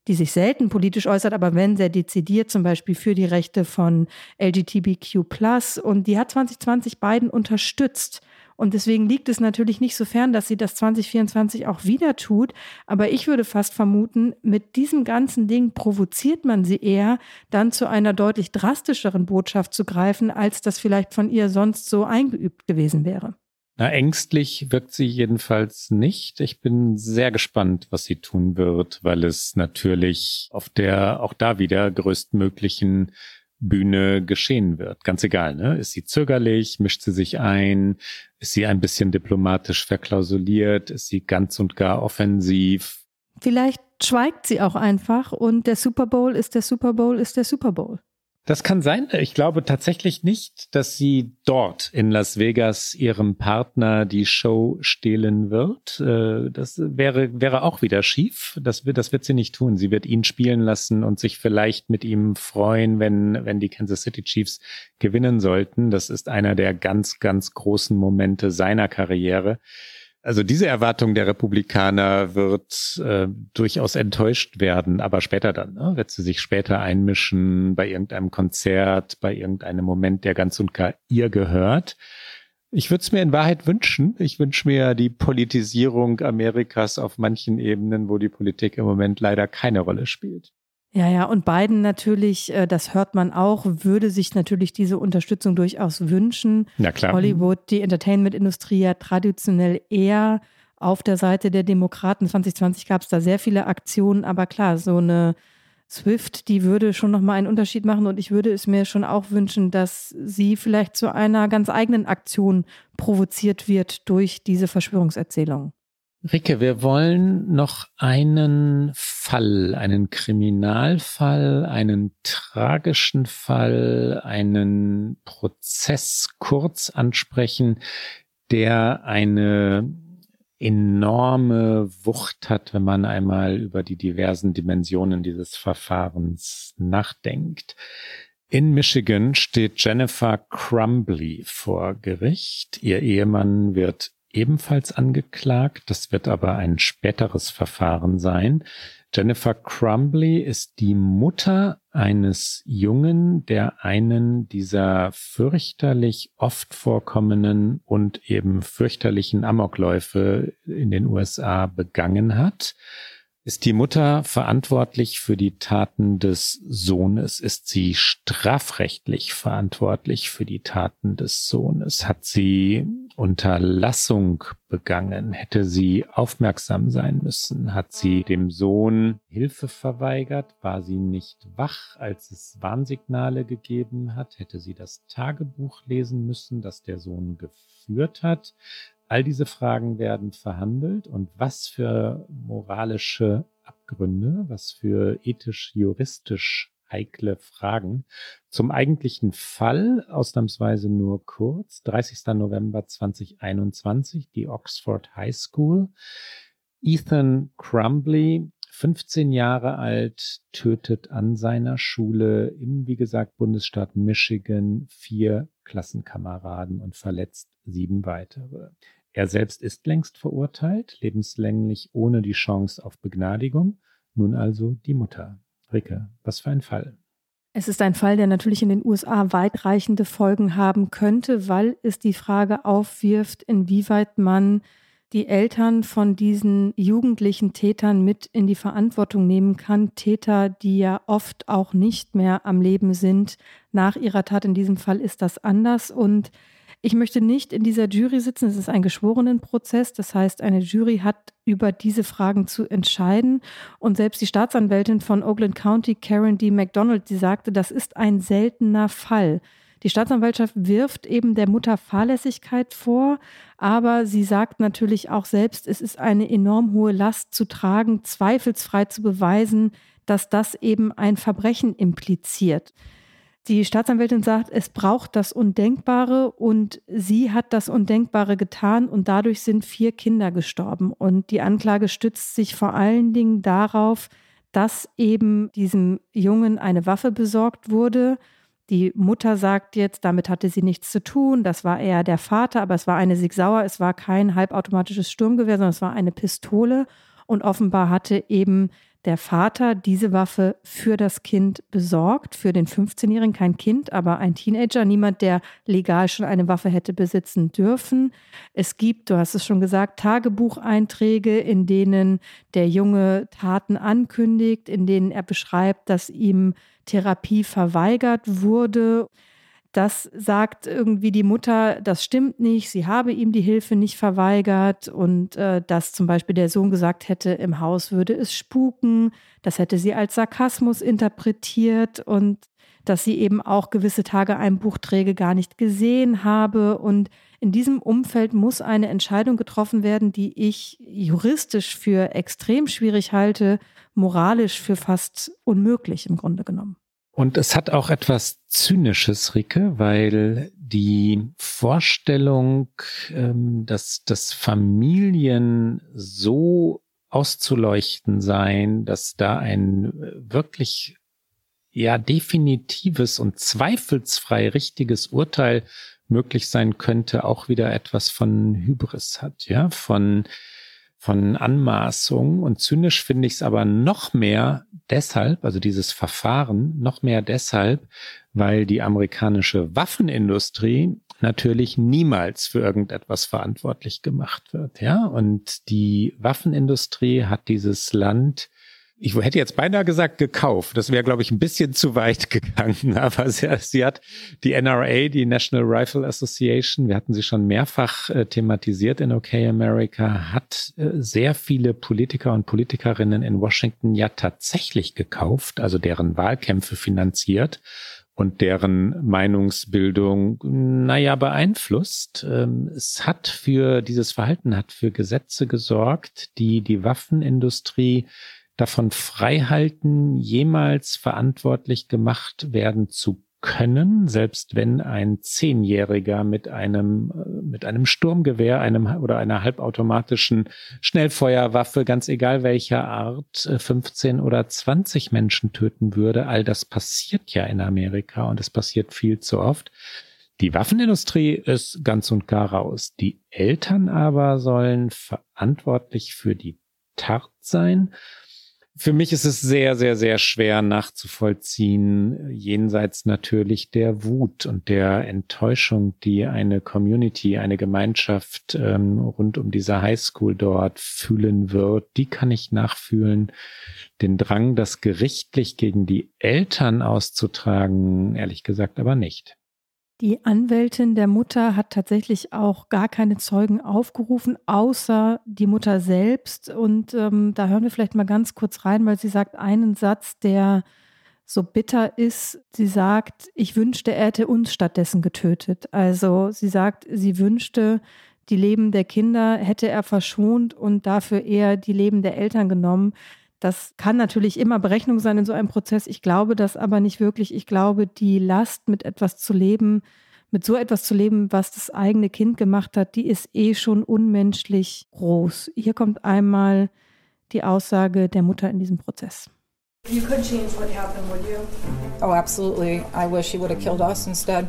die sich selten politisch äußert, aber wenn sehr dezidiert, zum Beispiel für die Rechte von LGBTQ+. Und die hat 2020 Biden unterstützt. Und deswegen liegt es natürlich nicht so fern, dass sie das 2024 auch wieder tut. Aber ich würde fast vermuten, mit diesem ganzen Ding provoziert man sie eher, dann zu einer deutlich drastischeren Botschaft zu greifen, als das vielleicht von ihr sonst so eingeübt gewesen wäre. Na, ängstlich wirkt sie jedenfalls nicht. Ich bin sehr gespannt, was sie tun wird, weil es natürlich auf der auch da wieder größtmöglichen Bühne geschehen wird. Ganz egal, ne? Ist sie zögerlich? Mischt sie sich ein? Ist sie ein bisschen diplomatisch verklausuliert? Ist sie ganz und gar offensiv? Vielleicht schweigt sie auch einfach und der Super Bowl ist der Super Bowl ist der Super Bowl. Das kann sein. Ich glaube tatsächlich nicht, dass sie dort in Las Vegas ihrem Partner die Show stehlen wird. Äh, das wäre, wäre auch wieder schief. Das wird, das wird sie nicht tun. Sie wird ihn spielen lassen und sich vielleicht mit ihm freuen, wenn, wenn die Kansas City Chiefs gewinnen sollten. Das ist einer der ganz, ganz großen Momente seiner Karriere. Also diese Erwartung der Republikaner wird äh, durchaus enttäuscht werden, aber später dann, ne? wird sie sich später einmischen bei irgendeinem Konzert, bei irgendeinem Moment, der ganz und gar ihr gehört. Ich würde es mir in Wahrheit wünschen. Ich wünsche mir die Politisierung Amerikas auf manchen Ebenen, wo die Politik im Moment leider keine Rolle spielt. Ja, ja, und Biden natürlich, äh, das hört man auch, würde sich natürlich diese Unterstützung durchaus wünschen. Na klar. Hollywood, die Entertainment-Industrie ja traditionell eher auf der Seite der Demokraten. 2020 gab es da sehr viele Aktionen, aber klar, so eine Swift, die würde schon nochmal einen Unterschied machen und ich würde es mir schon auch wünschen, dass sie vielleicht zu einer ganz eigenen Aktion provoziert wird durch diese Verschwörungserzählung. Ricke, wir wollen noch einen Fall, einen Kriminalfall, einen tragischen Fall, einen Prozess kurz ansprechen, der eine enorme Wucht hat, wenn man einmal über die diversen Dimensionen dieses Verfahrens nachdenkt. In Michigan steht Jennifer Crumbly vor Gericht. Ihr Ehemann wird ebenfalls angeklagt. Das wird aber ein späteres Verfahren sein. Jennifer Crumbly ist die Mutter eines Jungen, der einen dieser fürchterlich oft vorkommenden und eben fürchterlichen Amokläufe in den USA begangen hat. Ist die Mutter verantwortlich für die Taten des Sohnes? Ist sie strafrechtlich verantwortlich für die Taten des Sohnes? Hat sie Unterlassung begangen? Hätte sie aufmerksam sein müssen? Hat sie dem Sohn Hilfe verweigert? War sie nicht wach, als es Warnsignale gegeben hat? Hätte sie das Tagebuch lesen müssen, das der Sohn geführt hat? All diese Fragen werden verhandelt und was für moralische Abgründe, was für ethisch-juristisch heikle Fragen. Zum eigentlichen Fall, ausnahmsweise nur kurz, 30. November 2021, die Oxford High School. Ethan Crumbly, 15 Jahre alt, tötet an seiner Schule im, wie gesagt, Bundesstaat Michigan vier Klassenkameraden und verletzt sieben weitere. Er selbst ist längst verurteilt, lebenslänglich ohne die Chance auf Begnadigung. Nun also die Mutter. Ricke, was für ein Fall. Es ist ein Fall, der natürlich in den USA weitreichende Folgen haben könnte, weil es die Frage aufwirft, inwieweit man die Eltern von diesen jugendlichen Tätern mit in die Verantwortung nehmen kann. Täter, die ja oft auch nicht mehr am Leben sind nach ihrer Tat. In diesem Fall ist das anders und ich möchte nicht in dieser Jury sitzen. Es ist ein Geschworenenprozess. Das heißt, eine Jury hat über diese Fragen zu entscheiden. Und selbst die Staatsanwältin von Oakland County, Karen D. McDonald, die sagte, das ist ein seltener Fall. Die Staatsanwaltschaft wirft eben der Mutter Fahrlässigkeit vor, aber sie sagt natürlich auch selbst, es ist eine enorm hohe Last zu tragen, zweifelsfrei zu beweisen, dass das eben ein Verbrechen impliziert. Die Staatsanwältin sagt, es braucht das Undenkbare und sie hat das Undenkbare getan und dadurch sind vier Kinder gestorben. Und die Anklage stützt sich vor allen Dingen darauf, dass eben diesem Jungen eine Waffe besorgt wurde. Die Mutter sagt jetzt, damit hatte sie nichts zu tun. Das war eher der Vater, aber es war eine Sig Sauer. Es war kein halbautomatisches Sturmgewehr, sondern es war eine Pistole. Und offenbar hatte eben der Vater diese Waffe für das Kind besorgt, für den 15-Jährigen, kein Kind, aber ein Teenager, niemand, der legal schon eine Waffe hätte besitzen dürfen. Es gibt, du hast es schon gesagt, Tagebucheinträge, in denen der Junge Taten ankündigt, in denen er beschreibt, dass ihm Therapie verweigert wurde. Das sagt irgendwie die Mutter, das stimmt nicht, sie habe ihm die Hilfe nicht verweigert und äh, dass zum Beispiel der Sohn gesagt hätte, im Haus würde es spuken, das hätte sie als Sarkasmus interpretiert und dass sie eben auch gewisse Tageeinbuchträge gar nicht gesehen habe. Und in diesem Umfeld muss eine Entscheidung getroffen werden, die ich juristisch für extrem schwierig halte, moralisch für fast unmöglich im Grunde genommen. Und es hat auch etwas Zynisches, Ricke, weil die Vorstellung, ähm, dass, dass Familien so auszuleuchten seien, dass da ein wirklich ja definitives und zweifelsfrei richtiges Urteil möglich sein könnte, auch wieder etwas von Hybris hat, ja, von von Anmaßung und zynisch finde ich es aber noch mehr deshalb, also dieses Verfahren noch mehr deshalb, weil die amerikanische Waffenindustrie natürlich niemals für irgendetwas verantwortlich gemacht wird, ja? Und die Waffenindustrie hat dieses Land ich hätte jetzt beinahe gesagt gekauft. Das wäre, glaube ich, ein bisschen zu weit gegangen. Aber sie, sie, hat die NRA, die National Rifle Association, wir hatten sie schon mehrfach äh, thematisiert in OK America, hat äh, sehr viele Politiker und Politikerinnen in Washington ja tatsächlich gekauft, also deren Wahlkämpfe finanziert und deren Meinungsbildung, naja, beeinflusst. Ähm, es hat für dieses Verhalten, hat für Gesetze gesorgt, die die Waffenindustrie davon freihalten, jemals verantwortlich gemacht werden zu können, selbst wenn ein Zehnjähriger mit einem, äh, mit einem Sturmgewehr, einem oder einer halbautomatischen Schnellfeuerwaffe, ganz egal welcher Art, 15 äh, oder 20 Menschen töten würde. All das passiert ja in Amerika und es passiert viel zu oft. Die Waffenindustrie ist ganz und gar raus. Die Eltern aber sollen verantwortlich für die Tat sein Für mich ist es sehr, sehr, sehr schwer nachzuvollziehen, jenseits natürlich der Wut und der Enttäuschung, die eine Community, eine Gemeinschaft ähm, rund um diese Highschool dort fühlen wird. Die kann ich nachfühlen. Den Drang, das gerichtlich gegen die Eltern auszutragen, ehrlich gesagt aber nicht. Die Anwältin der Mutter hat tatsächlich auch gar keine Zeugen aufgerufen, außer die Mutter selbst. Und ähm, da hören wir vielleicht mal ganz kurz rein, weil sie sagt einen Satz, der so bitter ist. Sie sagt, ich wünschte, er hätte uns stattdessen getötet. Also sie sagt, sie wünschte, die Leben der Kinder hätte er verschont und dafür eher die Leben der Eltern genommen. Das kann natürlich immer Berechnung sein in so einem Prozess. Ich glaube das aber nicht wirklich. Ich glaube, die Last, mit etwas zu leben, mit so etwas zu leben, was das eigene Kind gemacht hat, die ist eh schon unmenschlich groß. Hier kommt einmal die Aussage der Mutter in diesem Prozess. You could change what happened, would you? Oh, absolutely. I wish he would have killed us instead.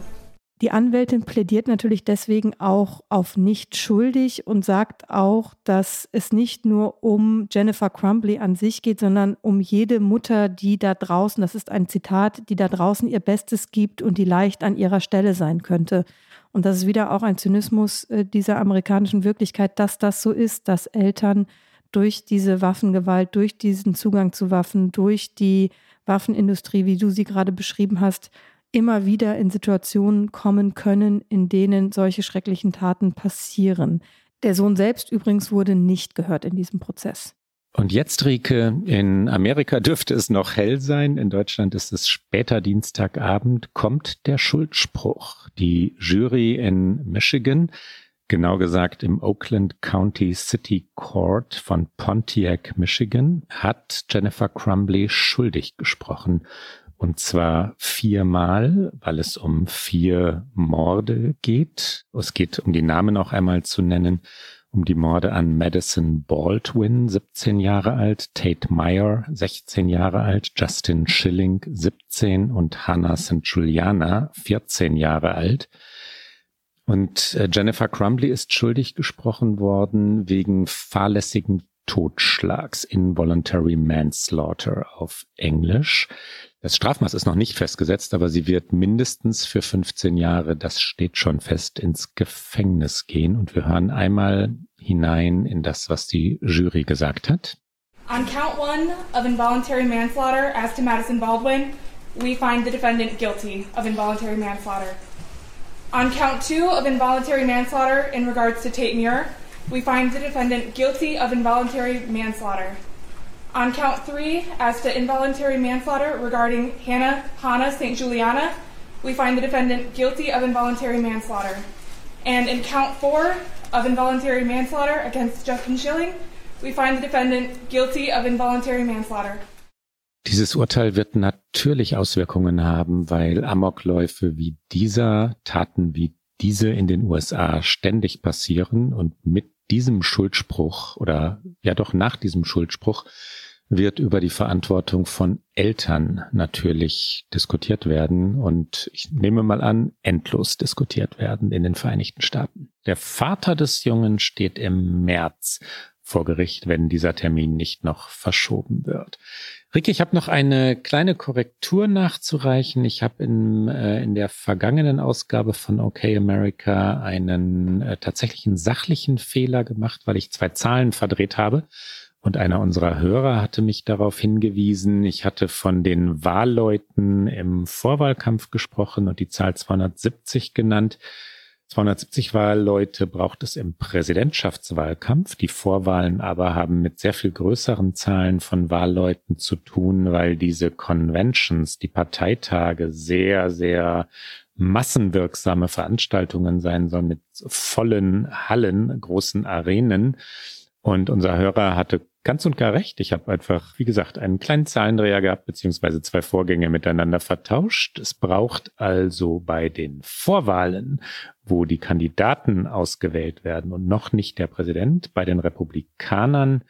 Die Anwältin plädiert natürlich deswegen auch auf nicht schuldig und sagt auch, dass es nicht nur um Jennifer Crumbly an sich geht, sondern um jede Mutter, die da draußen, das ist ein Zitat, die da draußen ihr Bestes gibt und die leicht an ihrer Stelle sein könnte. Und das ist wieder auch ein Zynismus äh, dieser amerikanischen Wirklichkeit, dass das so ist, dass Eltern durch diese Waffengewalt, durch diesen Zugang zu Waffen, durch die Waffenindustrie, wie du sie gerade beschrieben hast, immer wieder in Situationen kommen können, in denen solche schrecklichen Taten passieren. Der Sohn selbst übrigens wurde nicht gehört in diesem Prozess. Und jetzt, Rike, in Amerika dürfte es noch hell sein. In Deutschland ist es später Dienstagabend, kommt der Schuldspruch. Die Jury in Michigan, genau gesagt im Oakland County City Court von Pontiac, Michigan, hat Jennifer Crumbly schuldig gesprochen. Und zwar viermal, weil es um vier Morde geht. Es geht, um die Namen auch einmal zu nennen, um die Morde an Madison Baldwin, 17 Jahre alt, Tate Meyer, 16 Jahre alt, Justin Schilling, 17 und Hannah St. Juliana, 14 Jahre alt. Und äh, Jennifer Crumbly ist schuldig gesprochen worden wegen fahrlässigen Totschlags, Involuntary Manslaughter auf Englisch. Das Strafmaß ist noch nicht festgesetzt, aber sie wird mindestens für 15 Jahre, das steht schon fest, ins Gefängnis gehen. Und wir hören einmal hinein in das, was die Jury gesagt hat. On count one of involuntary manslaughter as to Madison Baldwin, we find the defendant guilty of involuntary manslaughter. On count two of involuntary manslaughter in regards to Tate Muir, we find the defendant guilty of involuntary manslaughter. On count three, as to involuntary manslaughter regarding Hannah Hannah St. Juliana, we find the defendant guilty of involuntary manslaughter. And in count four of involuntary manslaughter against Justin Schilling, we find the defendant guilty of involuntary manslaughter. Dieses Urteil wird natürlich Auswirkungen haben, weil Amokläufe wie dieser, Taten wie diese in den USA ständig passieren und mit diesem Schuldspruch oder ja doch nach diesem Schuldspruch wird über die Verantwortung von Eltern natürlich diskutiert werden und ich nehme mal an, endlos diskutiert werden in den Vereinigten Staaten. Der Vater des Jungen steht im März vor Gericht, wenn dieser Termin nicht noch verschoben wird. Ricky, ich habe noch eine kleine Korrektur nachzureichen. Ich habe in, äh, in der vergangenen Ausgabe von OK America einen äh, tatsächlichen sachlichen Fehler gemacht, weil ich zwei Zahlen verdreht habe. Und einer unserer Hörer hatte mich darauf hingewiesen, ich hatte von den Wahlleuten im Vorwahlkampf gesprochen und die Zahl 270 genannt. 270 Wahlleute braucht es im Präsidentschaftswahlkampf. Die Vorwahlen aber haben mit sehr viel größeren Zahlen von Wahlleuten zu tun, weil diese Conventions, die Parteitage sehr, sehr massenwirksame Veranstaltungen sein sollen mit vollen Hallen, großen Arenen. Und unser Hörer hatte ganz und gar recht. Ich habe einfach, wie gesagt, einen kleinen Zahlendreher gehabt, beziehungsweise zwei Vorgänge miteinander vertauscht. Es braucht also bei den Vorwahlen, wo die Kandidaten ausgewählt werden und noch nicht der Präsident, bei den Republikanern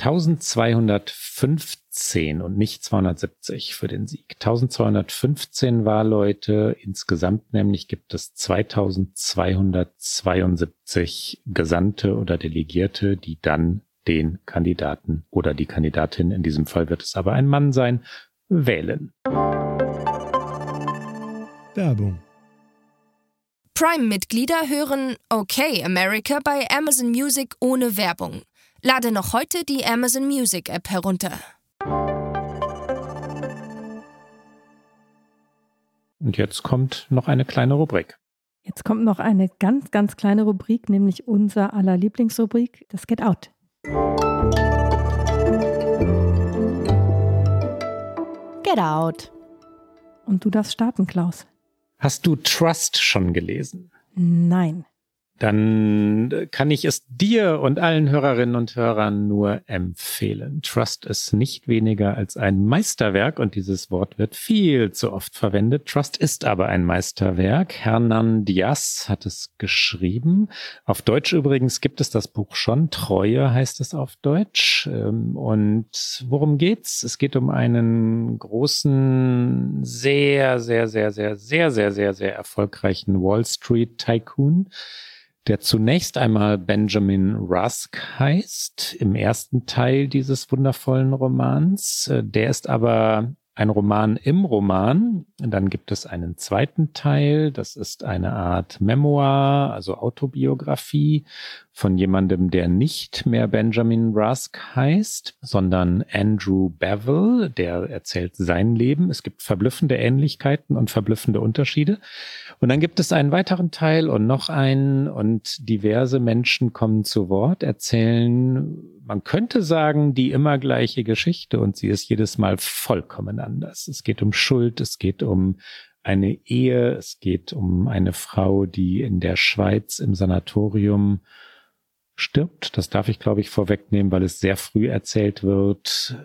1215 und nicht 270 für den Sieg. 1215 Wahlleute. Insgesamt nämlich gibt es 2272 Gesandte oder Delegierte, die dann den Kandidaten oder die Kandidatin, in diesem Fall wird es aber ein Mann sein, wählen. Werbung. Prime-Mitglieder hören Okay America bei Amazon Music ohne Werbung. Lade noch heute die Amazon Music App herunter. Und jetzt kommt noch eine kleine Rubrik. Jetzt kommt noch eine ganz, ganz kleine Rubrik, nämlich unser aller Lieblingsrubrik, das Get Out. Get Out. Und du darfst starten, Klaus. Hast du Trust schon gelesen? Nein dann kann ich es dir und allen Hörerinnen und Hörern nur empfehlen. Trust ist nicht weniger als ein Meisterwerk und dieses Wort wird viel zu oft verwendet. Trust ist aber ein Meisterwerk. Hernan Diaz hat es geschrieben. Auf Deutsch übrigens gibt es das Buch schon. Treue heißt es auf Deutsch. Ähm, und worum geht's? Es geht um einen großen, sehr, sehr, sehr, sehr, sehr, sehr, sehr, sehr erfolgreichen Wall Street Tycoon der zunächst einmal Benjamin Rusk heißt, im ersten Teil dieses wundervollen Romans. Äh, der ist aber ein Roman im Roman. Dann gibt es einen zweiten Teil. Das ist eine Art Memoir, also Autobiografie von jemandem, der nicht mehr Benjamin Rusk heißt, sondern Andrew Bevel, der erzählt sein Leben. Es gibt verblüffende Ähnlichkeiten und verblüffende Unterschiede. Und dann gibt es einen weiteren Teil und noch einen und diverse Menschen kommen zu Wort, erzählen man könnte sagen, die immer gleiche Geschichte und sie ist jedes Mal vollkommen anders. Es geht um Schuld, es geht um eine Ehe, es geht um eine Frau, die in der Schweiz im Sanatorium stirbt. Das darf ich, glaube ich, vorwegnehmen, weil es sehr früh erzählt wird.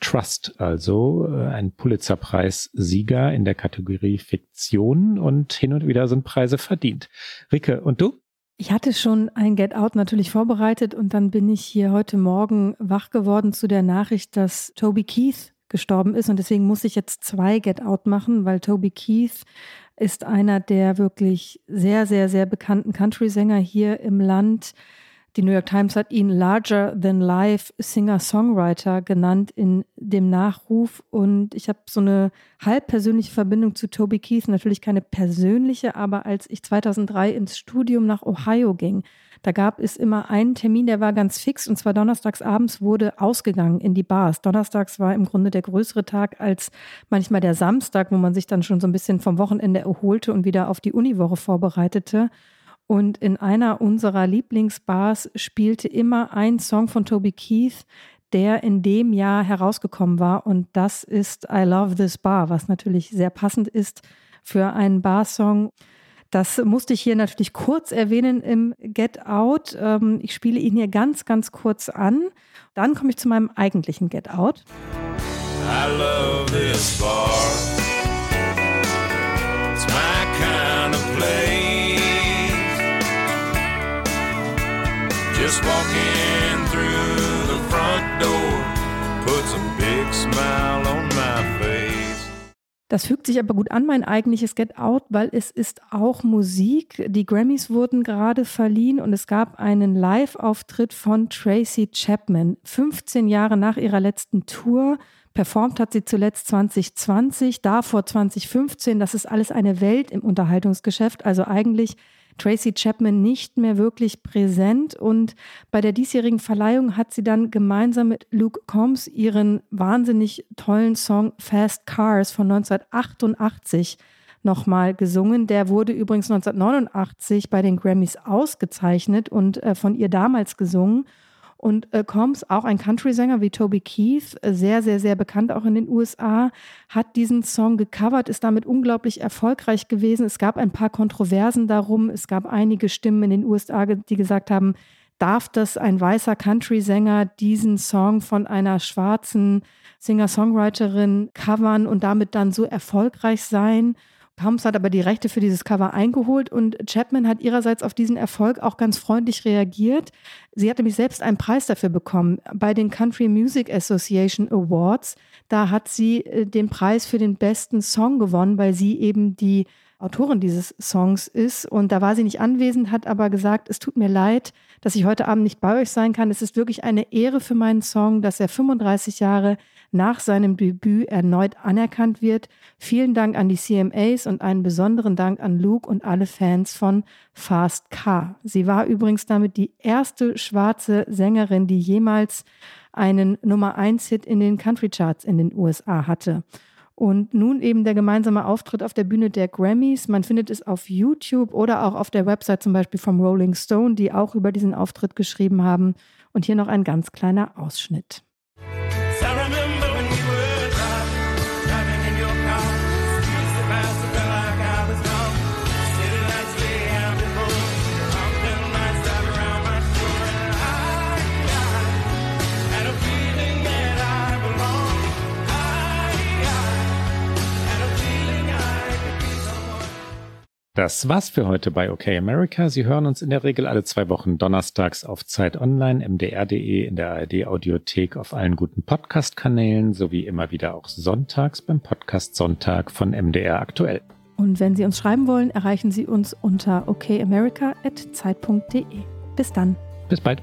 Trust, also äh, ein Pulitzerpreis-Sieger in der Kategorie Fiktion und hin und wieder sind Preise verdient. Ricke, und du? Ich hatte schon ein Get Out natürlich vorbereitet und dann bin ich hier heute Morgen wach geworden zu der Nachricht, dass Toby Keith gestorben ist und deswegen muss ich jetzt zwei Get Out machen, weil Toby Keith ist einer der wirklich sehr, sehr, sehr bekannten Country-Sänger hier im Land. Die New York Times hat ihn Larger Than Life Singer-Songwriter genannt in dem Nachruf. Und ich habe so eine halb persönliche Verbindung zu Toby Keith. Natürlich keine persönliche, aber als ich 2003 ins Studium nach Ohio ging, da gab es immer einen Termin, der war ganz fix. Und zwar donnerstags abends wurde ausgegangen in die Bars. Donnerstags war im Grunde der größere Tag als manchmal der Samstag, wo man sich dann schon so ein bisschen vom Wochenende erholte und wieder auf die Uniwoche vorbereitete. Und in einer unserer Lieblingsbars spielte immer ein Song von Toby Keith, der in dem Jahr herausgekommen war. Und das ist I Love This Bar, was natürlich sehr passend ist für einen Barsong. Das musste ich hier natürlich kurz erwähnen im Get Out. Ähm, ich spiele ihn hier ganz, ganz kurz an. Dann komme ich zu meinem eigentlichen Get Out. I love this bar. Just walking through the front door puts a big smile on my face. Das fügt sich aber gut an, mein eigentliches Get Out, weil es ist auch Musik. Die Grammys wurden gerade verliehen und es gab einen Live-Auftritt von Tracy Chapman. 15 Jahre nach ihrer letzten Tour. Performt hat sie zuletzt 2020, davor 2015. Das ist alles eine Welt im Unterhaltungsgeschäft. Also eigentlich Tracy Chapman nicht mehr wirklich präsent. Und bei der diesjährigen Verleihung hat sie dann gemeinsam mit Luke Combs ihren wahnsinnig tollen Song Fast Cars von 1988 nochmal gesungen. Der wurde übrigens 1989 bei den Grammys ausgezeichnet und äh, von ihr damals gesungen. Und äh, Combs, auch ein Country-Sänger wie Toby Keith, äh, sehr, sehr, sehr bekannt auch in den USA, hat diesen Song gecovert, ist damit unglaublich erfolgreich gewesen. Es gab ein paar Kontroversen darum. Es gab einige Stimmen in den USA, die gesagt haben, darf das ein weißer Country-Sänger diesen Song von einer schwarzen Singer-Songwriterin covern und damit dann so erfolgreich sein? Combs hat aber die Rechte für dieses Cover eingeholt und Chapman hat ihrerseits auf diesen Erfolg auch ganz freundlich reagiert. Sie hatte mich selbst einen Preis dafür bekommen bei den Country Music Association Awards. Da hat sie äh, den Preis für den besten Song gewonnen, weil sie eben die Autorin dieses Songs ist. Und da war sie nicht anwesend, hat aber gesagt, es tut mir leid, dass ich heute Abend nicht bei euch sein kann. Es ist wirklich eine Ehre für meinen Song, dass er 35 Jahre nach seinem Debüt erneut anerkannt wird. Vielen Dank an die CMAs und einen besonderen Dank an Luke und alle Fans von Fast Car. Sie war übrigens damit die erste schwarze Sängerin, die jemals einen Nummer 1 Hit in den Country Charts in den USA hatte. Und nun eben der gemeinsame Auftritt auf der Bühne der Grammys. Man findet es auf YouTube oder auch auf der Website zum Beispiel vom Rolling Stone, die auch über diesen Auftritt geschrieben haben. Und hier noch ein ganz kleiner Ausschnitt. Das war's für heute bei OK America. Sie hören uns in der Regel alle zwei Wochen donnerstags auf Zeit Online, mdr.de, in der ARD Audiothek, auf allen guten Podcast-Kanälen sowie immer wieder auch sonntags beim Podcast Sonntag von MDR aktuell. Und wenn Sie uns schreiben wollen, erreichen Sie uns unter okamerica.zeit.de. Bis dann. Bis bald.